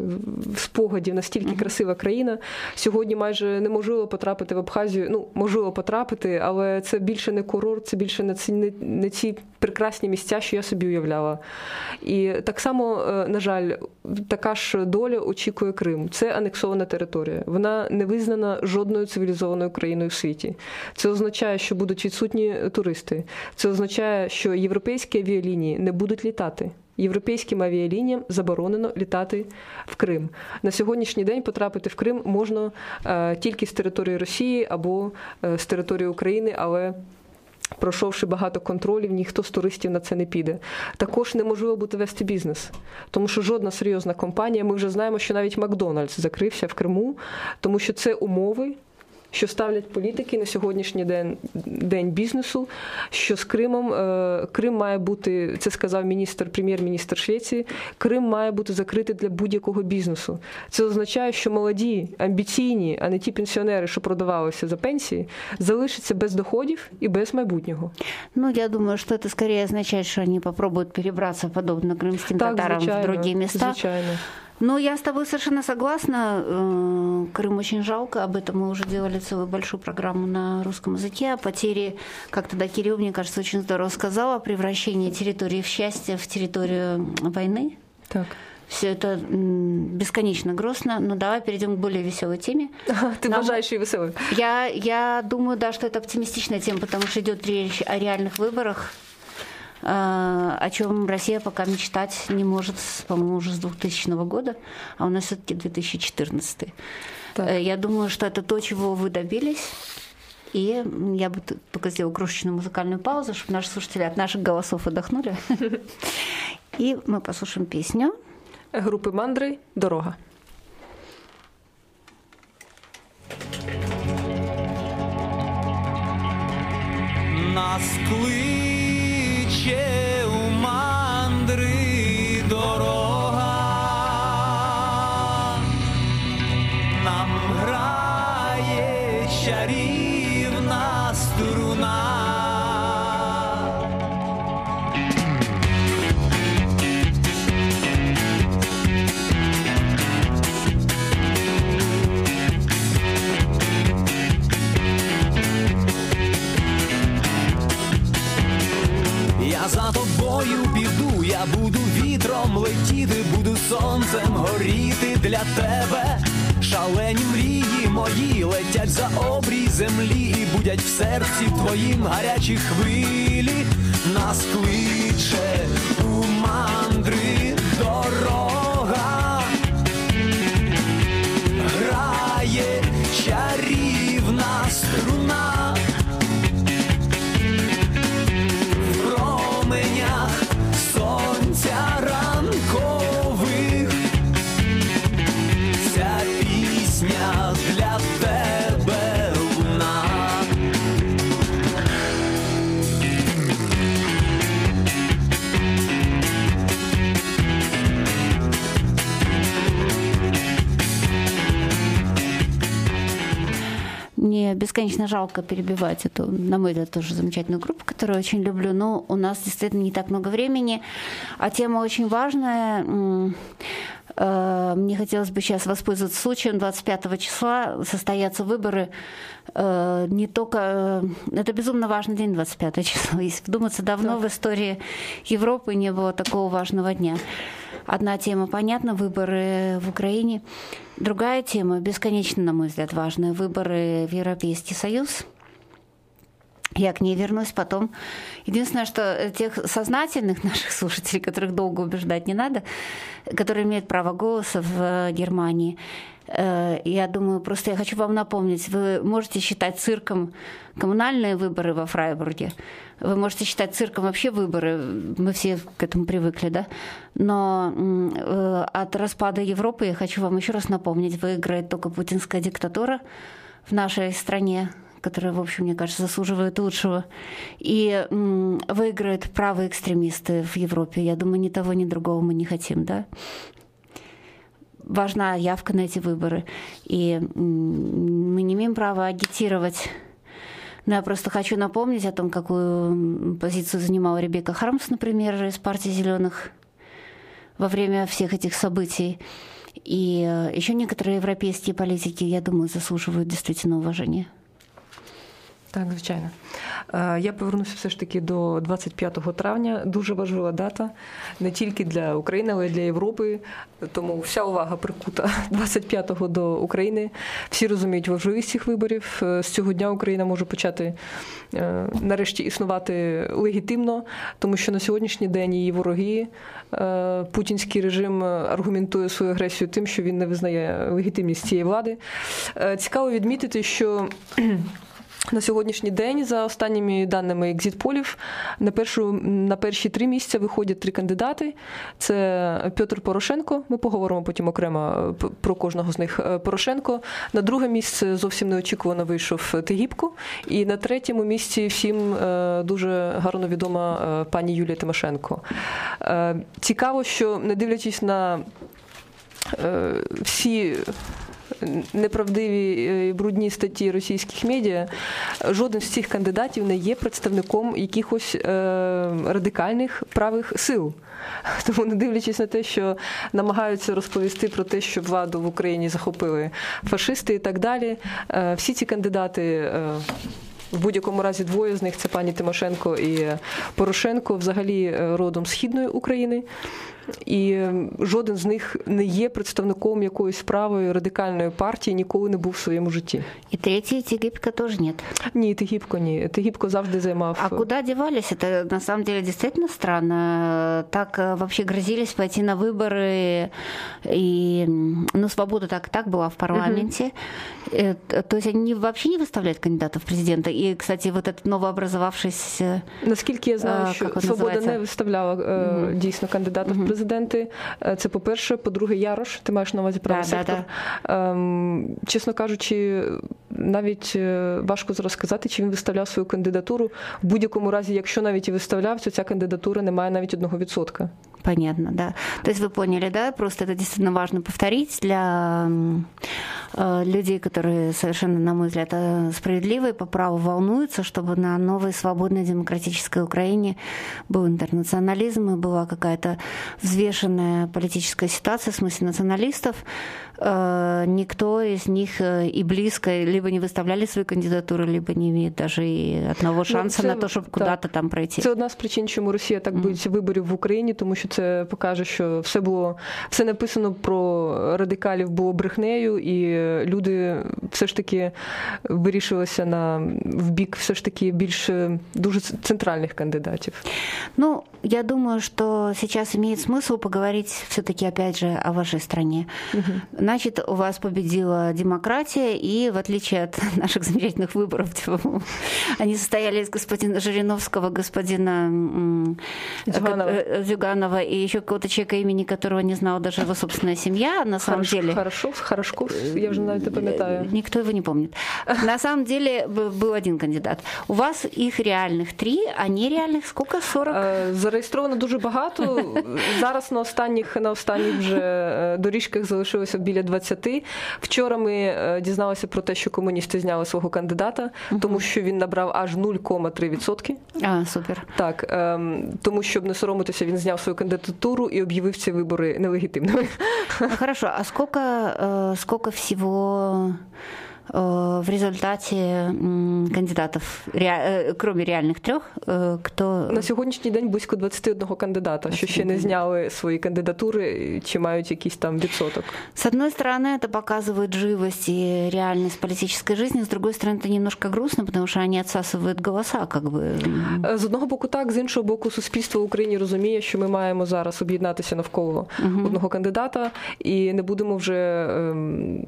спогадів. Настільки угу. красива країна. Сьогодні майже неможливо потрапити в Абхазію. Ну можливо потрапити, але це більше не курорт, це більше не ці не, не ці прекрасні місця, що я собі уявляла. І так само, е, на жаль, така ж доля очікує Крим. Це анексована територія. Вона не визнана жодною цивілізованою країною в світі. Це означає, що будуть відсутні туристи. Це означає, що європейські авіалінії не будуть літати. Європейським авіалініям заборонено літати в Крим. На сьогоднішній день потрапити в Крим можна е, тільки з території Росії або е, з території України, але Пройшовши багато контролів, ніхто з туристів на це не піде. Також неможливо буде вести бізнес, тому що жодна серйозна компанія, ми вже знаємо, що навіть Макдональдс закрився в Криму, тому що це умови що ставлять політики на сьогоднішній день день бізнесу. Що з Кримом е, Крим має бути, це сказав міністр, прем'єр-міністр Швеції. Крим має бути закритий для будь-якого бізнесу. Це означає, що молоді, амбіційні, а не ті пенсіонери, що продавалися за пенсії, залишаться без доходів і без майбутнього. Ну, я думаю, что это скорее означает, что они попробуют перебраться подобно крымским Так, татарам звичайно, в другие места. звичайно. Но я с тобой совершенно согласна. Э, Крым очень жалко. Об этом мы уже делали целую большую программу на русском языке. О потере, как тогда Кирилл, мне кажется, очень здорово сказал, о превращении территории в счастье в территорию войны. Так. Все это бесконечно грустно. Но давай перейдем к более веселой теме. [laughs] Ти Нам- бажаєш і веселий. Я, я думаю, да, что это оптимистичная тема, потому что идет речь о реальных выборах, о чем Россия пока мечтать не может, по-моему, уже с 2000 года, а у нас все-таки 2014. Так. Э, Я думаю, что это то, чего вы добились. И я бы только сделала крошечную музыкальную паузу, чтобы наши слушатели от наших голосов отдохнули. [laughs] И мы послушаем песню. Групи мандри дорога. Нас кличе yeah. Тобою піду, я буду вітром летіти, буду сонцем горіти для тебе. Шалені мрії мої летять за обрій землі і будять в серці твоїм гарячі хвилі. Нас кличе у мандри дорога. Бесконечно жалко перебивать эту, на мой взгляд, тоже замечательную группу, которую очень люблю, но у нас действительно не так много времени, а тема очень важная. Э, Мне хотелось бы сейчас воспользоваться случаем. 25 числа состоятся выборы э, не только... э, Это безумно важный день, 25 число. Если вдуматься, давно в истории Европы не было такого важного дня. Одна тема понятна, выборы в Украине. Другая тема, бесконечно, на мой взгляд, важная, выборы в Европейский Союз. Я к ней вернусь потом. Единственное, что тех сознательных наших слушателей, которых долго убеждать не надо, которые имеют право голоса в Германии, э, я думаю, просто я хочу вам напомнить, вы можете считать цирком коммунальные выборы во Фрайбурге, вы можете считать цирком вообще выборы, мы все к этому привыкли, да? Но э, от распада Европы, я хочу вам еще раз напомнить, выиграет только путинская диктатура в нашей стране, которая, в общем, мне кажется, заслуживает лучшего. И м, выиграют правые экстремисты в Европе. Я думаю, ни того, ни другого мы не хотим, да? Важна явка на эти выборы. И м, мы не имеем права агитировать но я просто хочу напомнить о том, какую позицию занимала Ребекка Хармс, например, из партии зеленых во время всех этих событий. И э, еще некоторые европейские политики, я думаю, заслуживают действительно уважения. Так, звичайно. Е, Я повернуся все ж таки до 25 травня. Дуже важлива дата не тільки для України, але й для Європи. Тому вся увага прикута [laughs] 25-го до України. Всі розуміють важливість цих виборів. Е, З цього дня Україна може почати е, нарешті існувати легітимно, тому що на сьогоднішній день її вороги, путінський режим аргументує свою агресію тим, що він не визнає легітимність цієї влади. Цікаво відмітити, що На сьогоднішній день, за останніми даними екзитполів, на першу на перші три місця виходять три кандидати. Це Петр Порошенко. Ми поговоримо потім окремо про кожного з них. Е, Порошенко. На друге місце зовсім неочікувано вийшов Тигіпко. І на третьому місці всім е, дуже гарно відома е, пані Юлія Тимошенко. Е, Цікаво, що не дивлячись на е, всі неправдиві е, і брудні статті російських медіа, жоден з цих кандидатів не є представником якихось е, радикальних правих сил. [laughs] Тому, не дивлячись на те, що намагаються розповісти про те, що владу в Україні захопили фашисти і так далі, е, всі ці кандидати. е, в будь-якому разі двоє з них це пані Тимошенко і Порошенко, взагалі е, родом східної України. І е, жоден з них не є представником якоїсь правої радикальної партії, ніколи не був в своєму житті. И третий Тегипка тоже нет. Ні, Тигіпко ні. Тигіпко завжди займав. А куда девались? Это на самом деле действительно странно. Так э, вообще грозились пойти на выборы, и м, ну, свобода так и так была в парламенте. Э, т- То есть они вообще не выставляют кандидатов в президента. И, кстати, вот этот новообразовавшийся Наскільки я знаю, А, що як він Свобода називається? не виставляла е, дійсно кандидата в Президенти. Е, Це по-перше. По-друге, Ярош, ти маєш на увазі правий Да, да, да. Ем, чесно кажучи, навіть е, важко зараз сказати, чи він виставляв свою кандидатуру. В будь-якому разі, якщо навіть і виставляв, то ця кандидатура не має навіть одного відсотка. Понятно, да. То есть вы поняли, да? Просто это действительно важно повторить для э, людей, которые совершенно, на мой взгляд, э, справедливо и по праву волнуются, чтобы на новой свободной демократической Украине был интернационализм и была какая-то взвешенная политическая ситуация в смысле националистов. Э, Никто из них э, и близко либо не выставляли свои кандидатуры, либо не имеет даже и одного шанса це- на то, чтобы так. куда-то там пройти. Це одна з причин, чому Росія так боїться виборів в Україні, тому що це покаже, що все було все написано про радикалів було брехнею, і люди все ж таки вирішилися на в бік все ж таки більш е, дуже центральних кандидатів. Ну, я думаю, что сейчас имеет смысл поговорить все-таки опять же о вашей стране. Значит, у вас победила демократия, и в отличие от [laughs] наших замечательных выборов, типа, они состояли из господина Жириновского, господина Зюганова. как- э, Зюганова и еще какого-то человека, имени которого не знала даже его собственная семья, на самом Хорош- деле. Хорошов, Хорошков, я вже навіть не пам'ятаю. Никто его не помнит. На самом деле был один кандидат. У вас их реальных три, а нереальных сколько? 40? Е, Зареєстровано дуже багато. [laughs] Зараз на останніх на останніх вже е, доріжках залишилося біля 20. Вчора ми е, дізналися про те, що комуністи зняли свого кандидата, тому що він набрав аж 0,3%. А, супер. Так, ем, тому щоб не соромитися, він зняв свою кандидатуру і об'явив ці вибори нелегітимними. Хорошо, а сколько, э, сколько всего э, в результате м, кандидатов, ре- э, кроме реальных трех, э, кто... На сьогоднішній день близько 21 кандидата, що ще не зняли свої кандидатури чи мають якийсь там відсоток. С одной стороны, это показывает живость и реальность политической жизни, с другой стороны, это немножко грустно, потому что они отсасывают голоса, как бы. Е, З одного боку, так, з іншого боку, суспільство в Україні розуміє, що ми маємо зараз об'єднатися навколо одного кандидата, і не будемо вже. ем,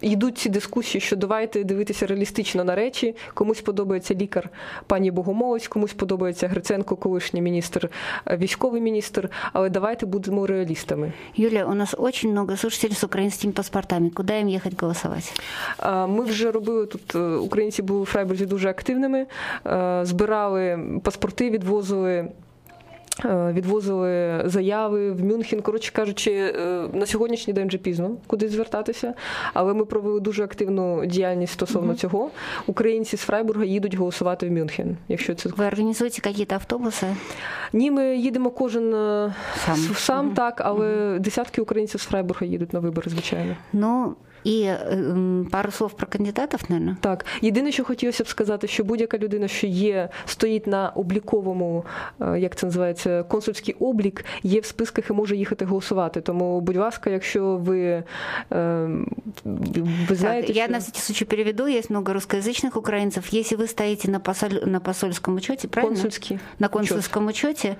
Йдуть ці дискусії, що давайте дивитися реалістично на речі. Комусь подобається лікар пані Богомолець, комусь подобається Гриценко, колишній міністр, е, військовий міністр. Але давайте будемо реалістами. Юлия, у нас очень много слушателей с украинскими паспортами. Куда им ехать голосовать? А, Ми вже робили тут. е, Українці були у Фрайбурзі дуже активними, е, збирали паспорти, відвозили. Е, Відвозили заяви в Мюнхен. Коротше кажучи, е, на сьогоднішній день вже пізно куди звертатися. Але ми провели дуже активну діяльність стосовно цього. Українці з Фрайбурга їдуть голосувати в Мюнхен. Якщо це Вы организуете какие-то автобусы? ні, ми їдемо кожен е, Сам. сам так, але десятки українців з Фрайбурга їдуть на вибори, звичайно. Ну, и м, пару слов про кандидатов, наверное. Так, єдине, що хотілося б сказати, що будь-яка людина, що є, стоїть на обліковому, е, як це називається, консульський облік, є в списках і може їхати голосувати. Тому, будь ласка, якщо ви, е, ви знаєте, Так, я що... на всякий случай переведу. Есть много русскоязычных украинцев. Если вы стоите на, посоль- на посольском учете, правильно? консульський. На консульском учете,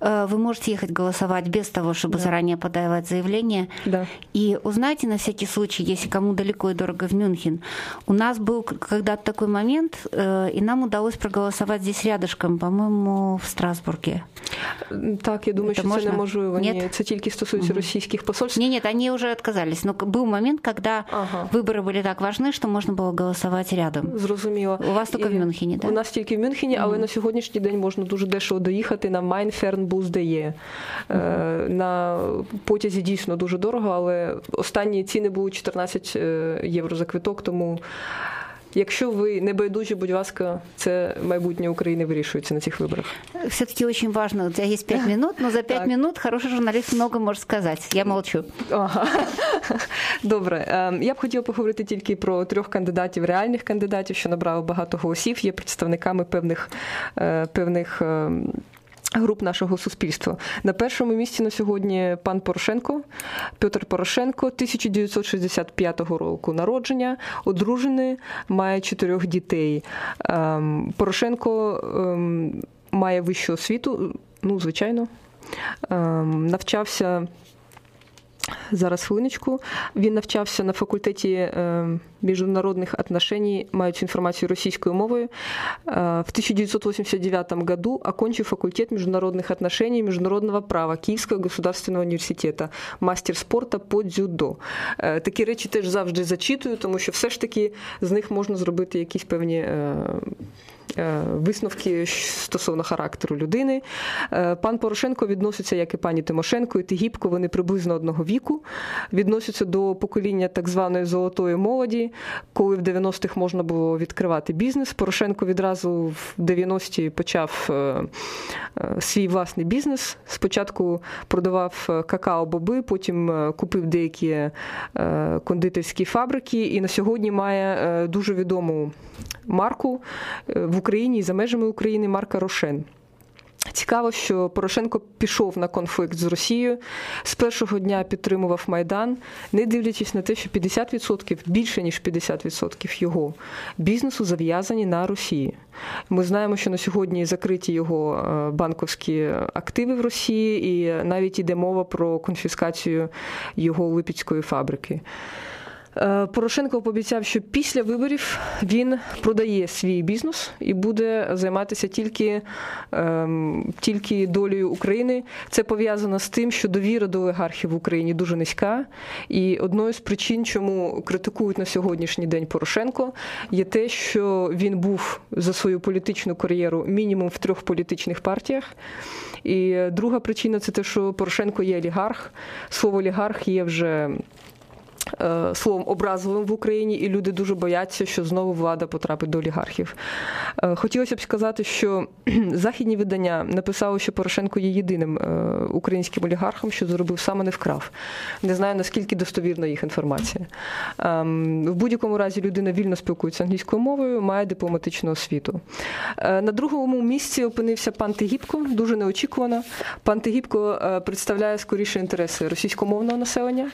э, вы можете ехать голосовать без того, чтобы заранее подавать заявление. Да. И узнайте на всякий случай, если кому далеко и дорого в Мюнхен. У нас был к- когда-то такой момент, э, и нам удалось проголосовать здесь рядышком, по-моему, в Страсбурге. Так, я думаю, Це що це можна? неможливо. Ні, Ні? це тільки стосується російських посольств. Нет, нет, они уже отказались. Но к- был момент, когда Ага. выборы были так важны, что можно было голосовать рядом. Зрозуміло. У вас тільки в Мюнхені, да? У нас тільки в Мюнхені, але на сьогоднішній день можна дуже дешево доїхати на Майнфернбуздеє. Е, На потязі дійсно дуже дорого, але останні ціни були 14 е, євро за квиток, тому. Якщо ви не байдужі, будь ласка, це майбутнє України вирішується на цих виборах. Все-таки очень важно. У тебя есть пять минут, но за пять Так. минут хороший журналист много может сказать. Я молчу. Ага. [laughs] Добре. Ем, Я б хотіла поговорити тільки про трьох кандидатів, реальних кандидатів, що набрали багато голосів, є представниками певних, е, певних ем, груп нашого суспільства. На першому місці на сьогодні пан Порошенко, Петр Порошенко, 1965 року народження, одружений, має чотирьох дітей. Ем, Порошенко ем, має вищу освіту, ну, звичайно. Ем, Навчався Зараз хвилиночку. Він навчався на факультеті е, міжнародних отношений, мають інформацію російською мовою. Е, В 1989 году окончил факультет международных отношений и международного права Київського государственного університету, мастер спорту по дзюдо. Е, Такі речі теж завжди зачитую, тому що все ж таки з них можна зробити якісь певні. Е, Висновки стосовно характеру людини. Е, Пан Порошенко відноситься, як і пані Тимошенко, і Тигіпко, вони приблизно одного віку. Відносяться до покоління так званої золотої молоді, коли в 90-х можна було відкривати бізнес. Порошенко відразу в 90-ті почав е, свій власний бізнес. Спочатку продавав какао-боби, потім купив деякі кондитерські фабрики і на сьогодні має дуже відому марку в Україні і за межами України марка Рошен. Цікаво, що Порошенко пішов на конфлікт з Росією. З першого дня підтримував Майдан, не дивлячись на те, що 50%, більше ніж 50% його бізнесу зав'язані на Росії. Ми знаємо, що на сьогодні закриті його е, банковські активи в Росії, і навіть йде мова про конфіскацію його липецької фабрики. Е, Порошенко пообіцяв, що після виборів він продає свій бізнес і буде займатися тільки, ем, тільки долею України. Це пов'язано з тим, що довіра до олігархів в Україні дуже низька. І одною з причин, чому критикують на сьогоднішній день Порошенко, є те, що він був за свою політичну кар'єру мінімум в трьох політичних партіях. І друга причина це те, що Порошенко є олігарх. Слово олігарх є вже словом образливим в Україні, і люди дуже бояться, що знову влада потрапить до олігархів. Е, Хотілося б сказати, що [clears throat] західні видання написали, що Порошенко є єдиним е, українським олігархом, що зробив саме не вкрав. Не знаю наскільки достовірна їх інформація. Ем, В будь-якому разі людина вільно спілкується англійською мовою, має дипломатичну освіту. Е, На другому місці опинився пан Тигіпко, дуже неочікувано. Пан Тигіпко е, представляє скоріше інтереси російськомовного населення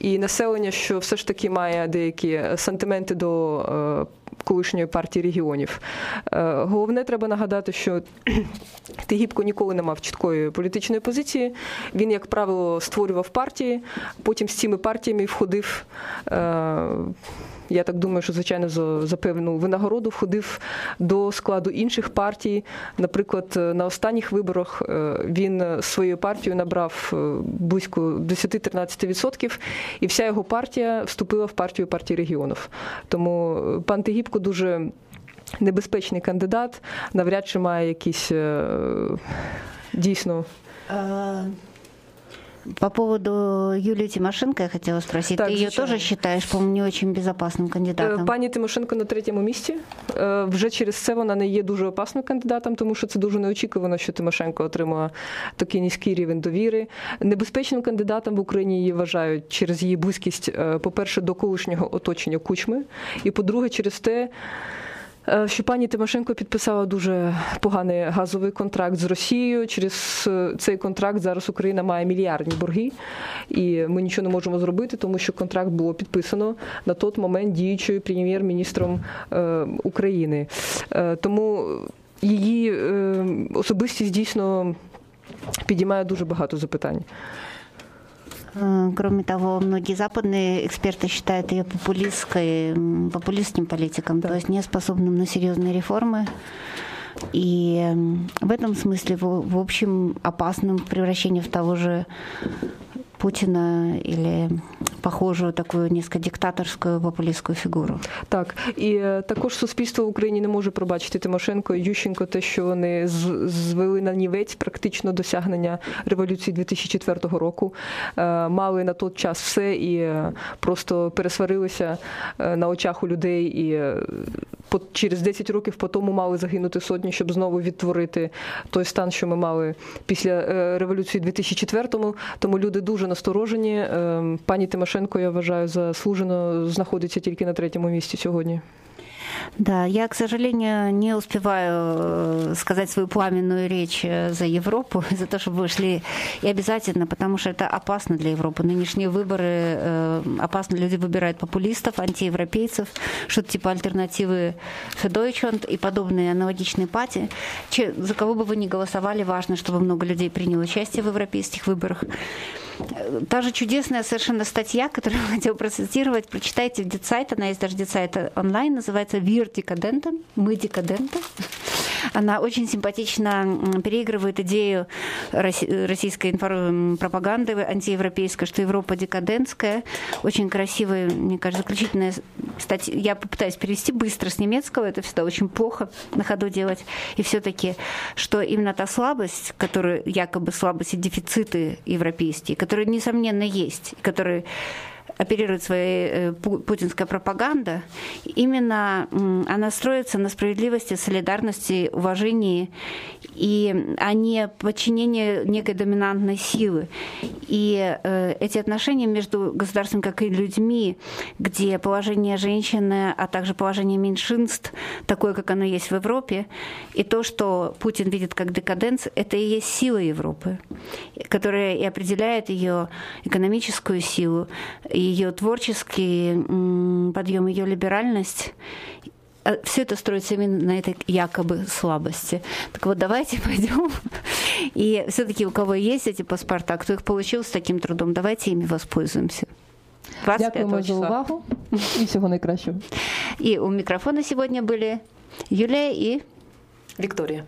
і населення, що все ж таки має деякі сантименти до е, колишньої партії регіонів. Е, Головне, треба нагадати, що [clears throat] Тигіпко ніколи не мав чіткої політичної позиції. Він, як правило, створював партії, потім з цими партіями входив. Е, Я так думаю, що звичайно за, за певну винагороду входив до складу інших партій. Наприклад, на останніх виборах е, він своєю партією набрав е, близько 10-13%, і вся його партія вступила в партію партії регіонів. Тому е, пан Тигіпко дуже небезпечний кандидат, навряд чи має якісь е, дійсно. Э, По поводу Юлии Тимошенко я хотела спросить. Так, Ты ее звичайно. тоже считаешь, по-моему, не очень безопасным Е, кандидатом? Пані Тимошенко на третьому місці. Е, Вже через це вона не є дуже опасним кандидатом, тому що це дуже неочікувано, що Тимошенко отримала такий низький рівень довіри. Небезпечним кандидатом в Україні її вважають через її близькість, е, по-перше, до колишнього оточення кучми, і по-друге, через те. е, Що пані Тимошенко підписала дуже поганий газовий контракт з Росією. Через е, цей контракт зараз Україна має мільярдні борги, і ми нічого не можемо зробити, тому що контракт було підписано на той момент діючою прем'єр-міністром е, України. Тому її особистість дійсно підіймає дуже багато запитань. Э, Кроме того, многие западные эксперты считают ее популистской, популистским политиком, то есть неспособным на серьезные реформы. И в этом смысле, в, в общем, опасным превращение в того же Путина или похожую такую несколько диктаторскую популистскую фигуру. Так, і е, також суспільство в Україні не може пробачити Тимошенко і Ющенко те, що вони звели на нівець практично досягнення революції 2004 року. Е, Мали на той час все і е, просто пересварилися на очах у людей. І через 10 років по тому мали загинути сотні, щоб знову відтворити той стан, що ми мали після революції 2004-му. Тому люди дуже насторожені. Е, Пані Тимошенко, я вважаю, заслужено знаходиться тільки на третьому місці сьогодні. Да, я, к сожалению, не успеваю э, сказать свою пламенную речь э, за Европу, [laughs] за то, чтобы вы шли и обязательно, потому что это опасно для Европы. Нынешние выборы э, опасно. Люди выбирают популистов, антиевропейцев, что-то типа альтернативы Федойчонд и подобные аналогичные пати. Че- За кого бы вы ни голосовали, важно, чтобы много людей приняло участие в европейских выборах. Та же чудесная совершенно статья, которую я хотела процитировать, прочитайте в Die Zeit, она есть даже Die Zeit онлайн, называется «Wir Dekadenten», «Мы декаденты». Она очень симпатично переигрывает идею российской пропаганды антиевропейской, что Европа декадентская. Очень красивая, мне кажется, заключительная статья. Я попытаюсь перевести быстро с немецкого, это всегда очень плохо на ходу делать. И все-таки, что именно та слабость, которая якобы слабость и дефициты европейские, которые, несомненно, есть, которые оперирует своей э, пу- путинская пропаганда, именно она строится на справедливости, солидарности, уважении, и, а не подчинении некой доминантной силы. И э, эти отношения между государством, как и людьми, где положение женщины, а также положение меньшинств, такое, как оно есть в Европе, и то, что Путин видит как декаденс, это и есть сила Европы, которая и определяет ее экономическую силу, ее творческий м, подъем, ее либеральность. Все это строится именно на этой якобы слабости. Так вот, давайте [laughs] пойдем. И все-таки у кого есть эти паспорта, кто их получил с таким трудом, давайте ими воспользуемся. 25 Дякуємо за числа. увагу і всього найкращого. И у микрофона сегодня были Юлия и Вікторія.